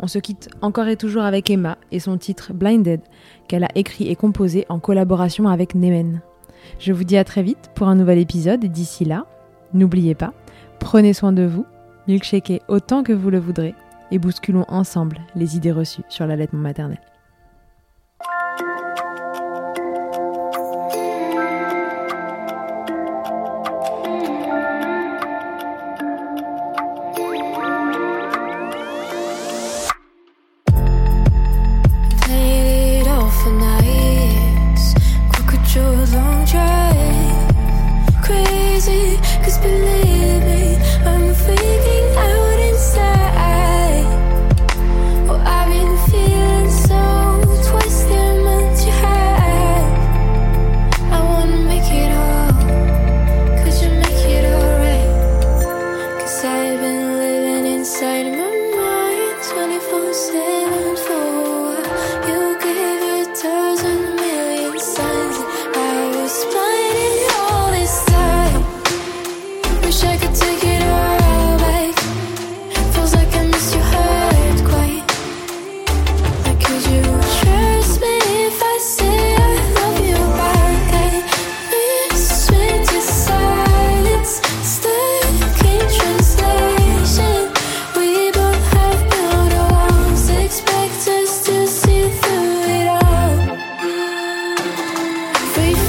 On se quitte encore et toujours avec Emma et son titre Blinded qu'elle a écrit et composé en collaboration avec Nemen. Je vous dis à très vite pour un nouvel épisode et d'ici là, n'oubliez pas, prenez soin de vous, milkshakez autant que vous le voudrez et bousculons ensemble les idées reçues sur l'allaitement maternel. free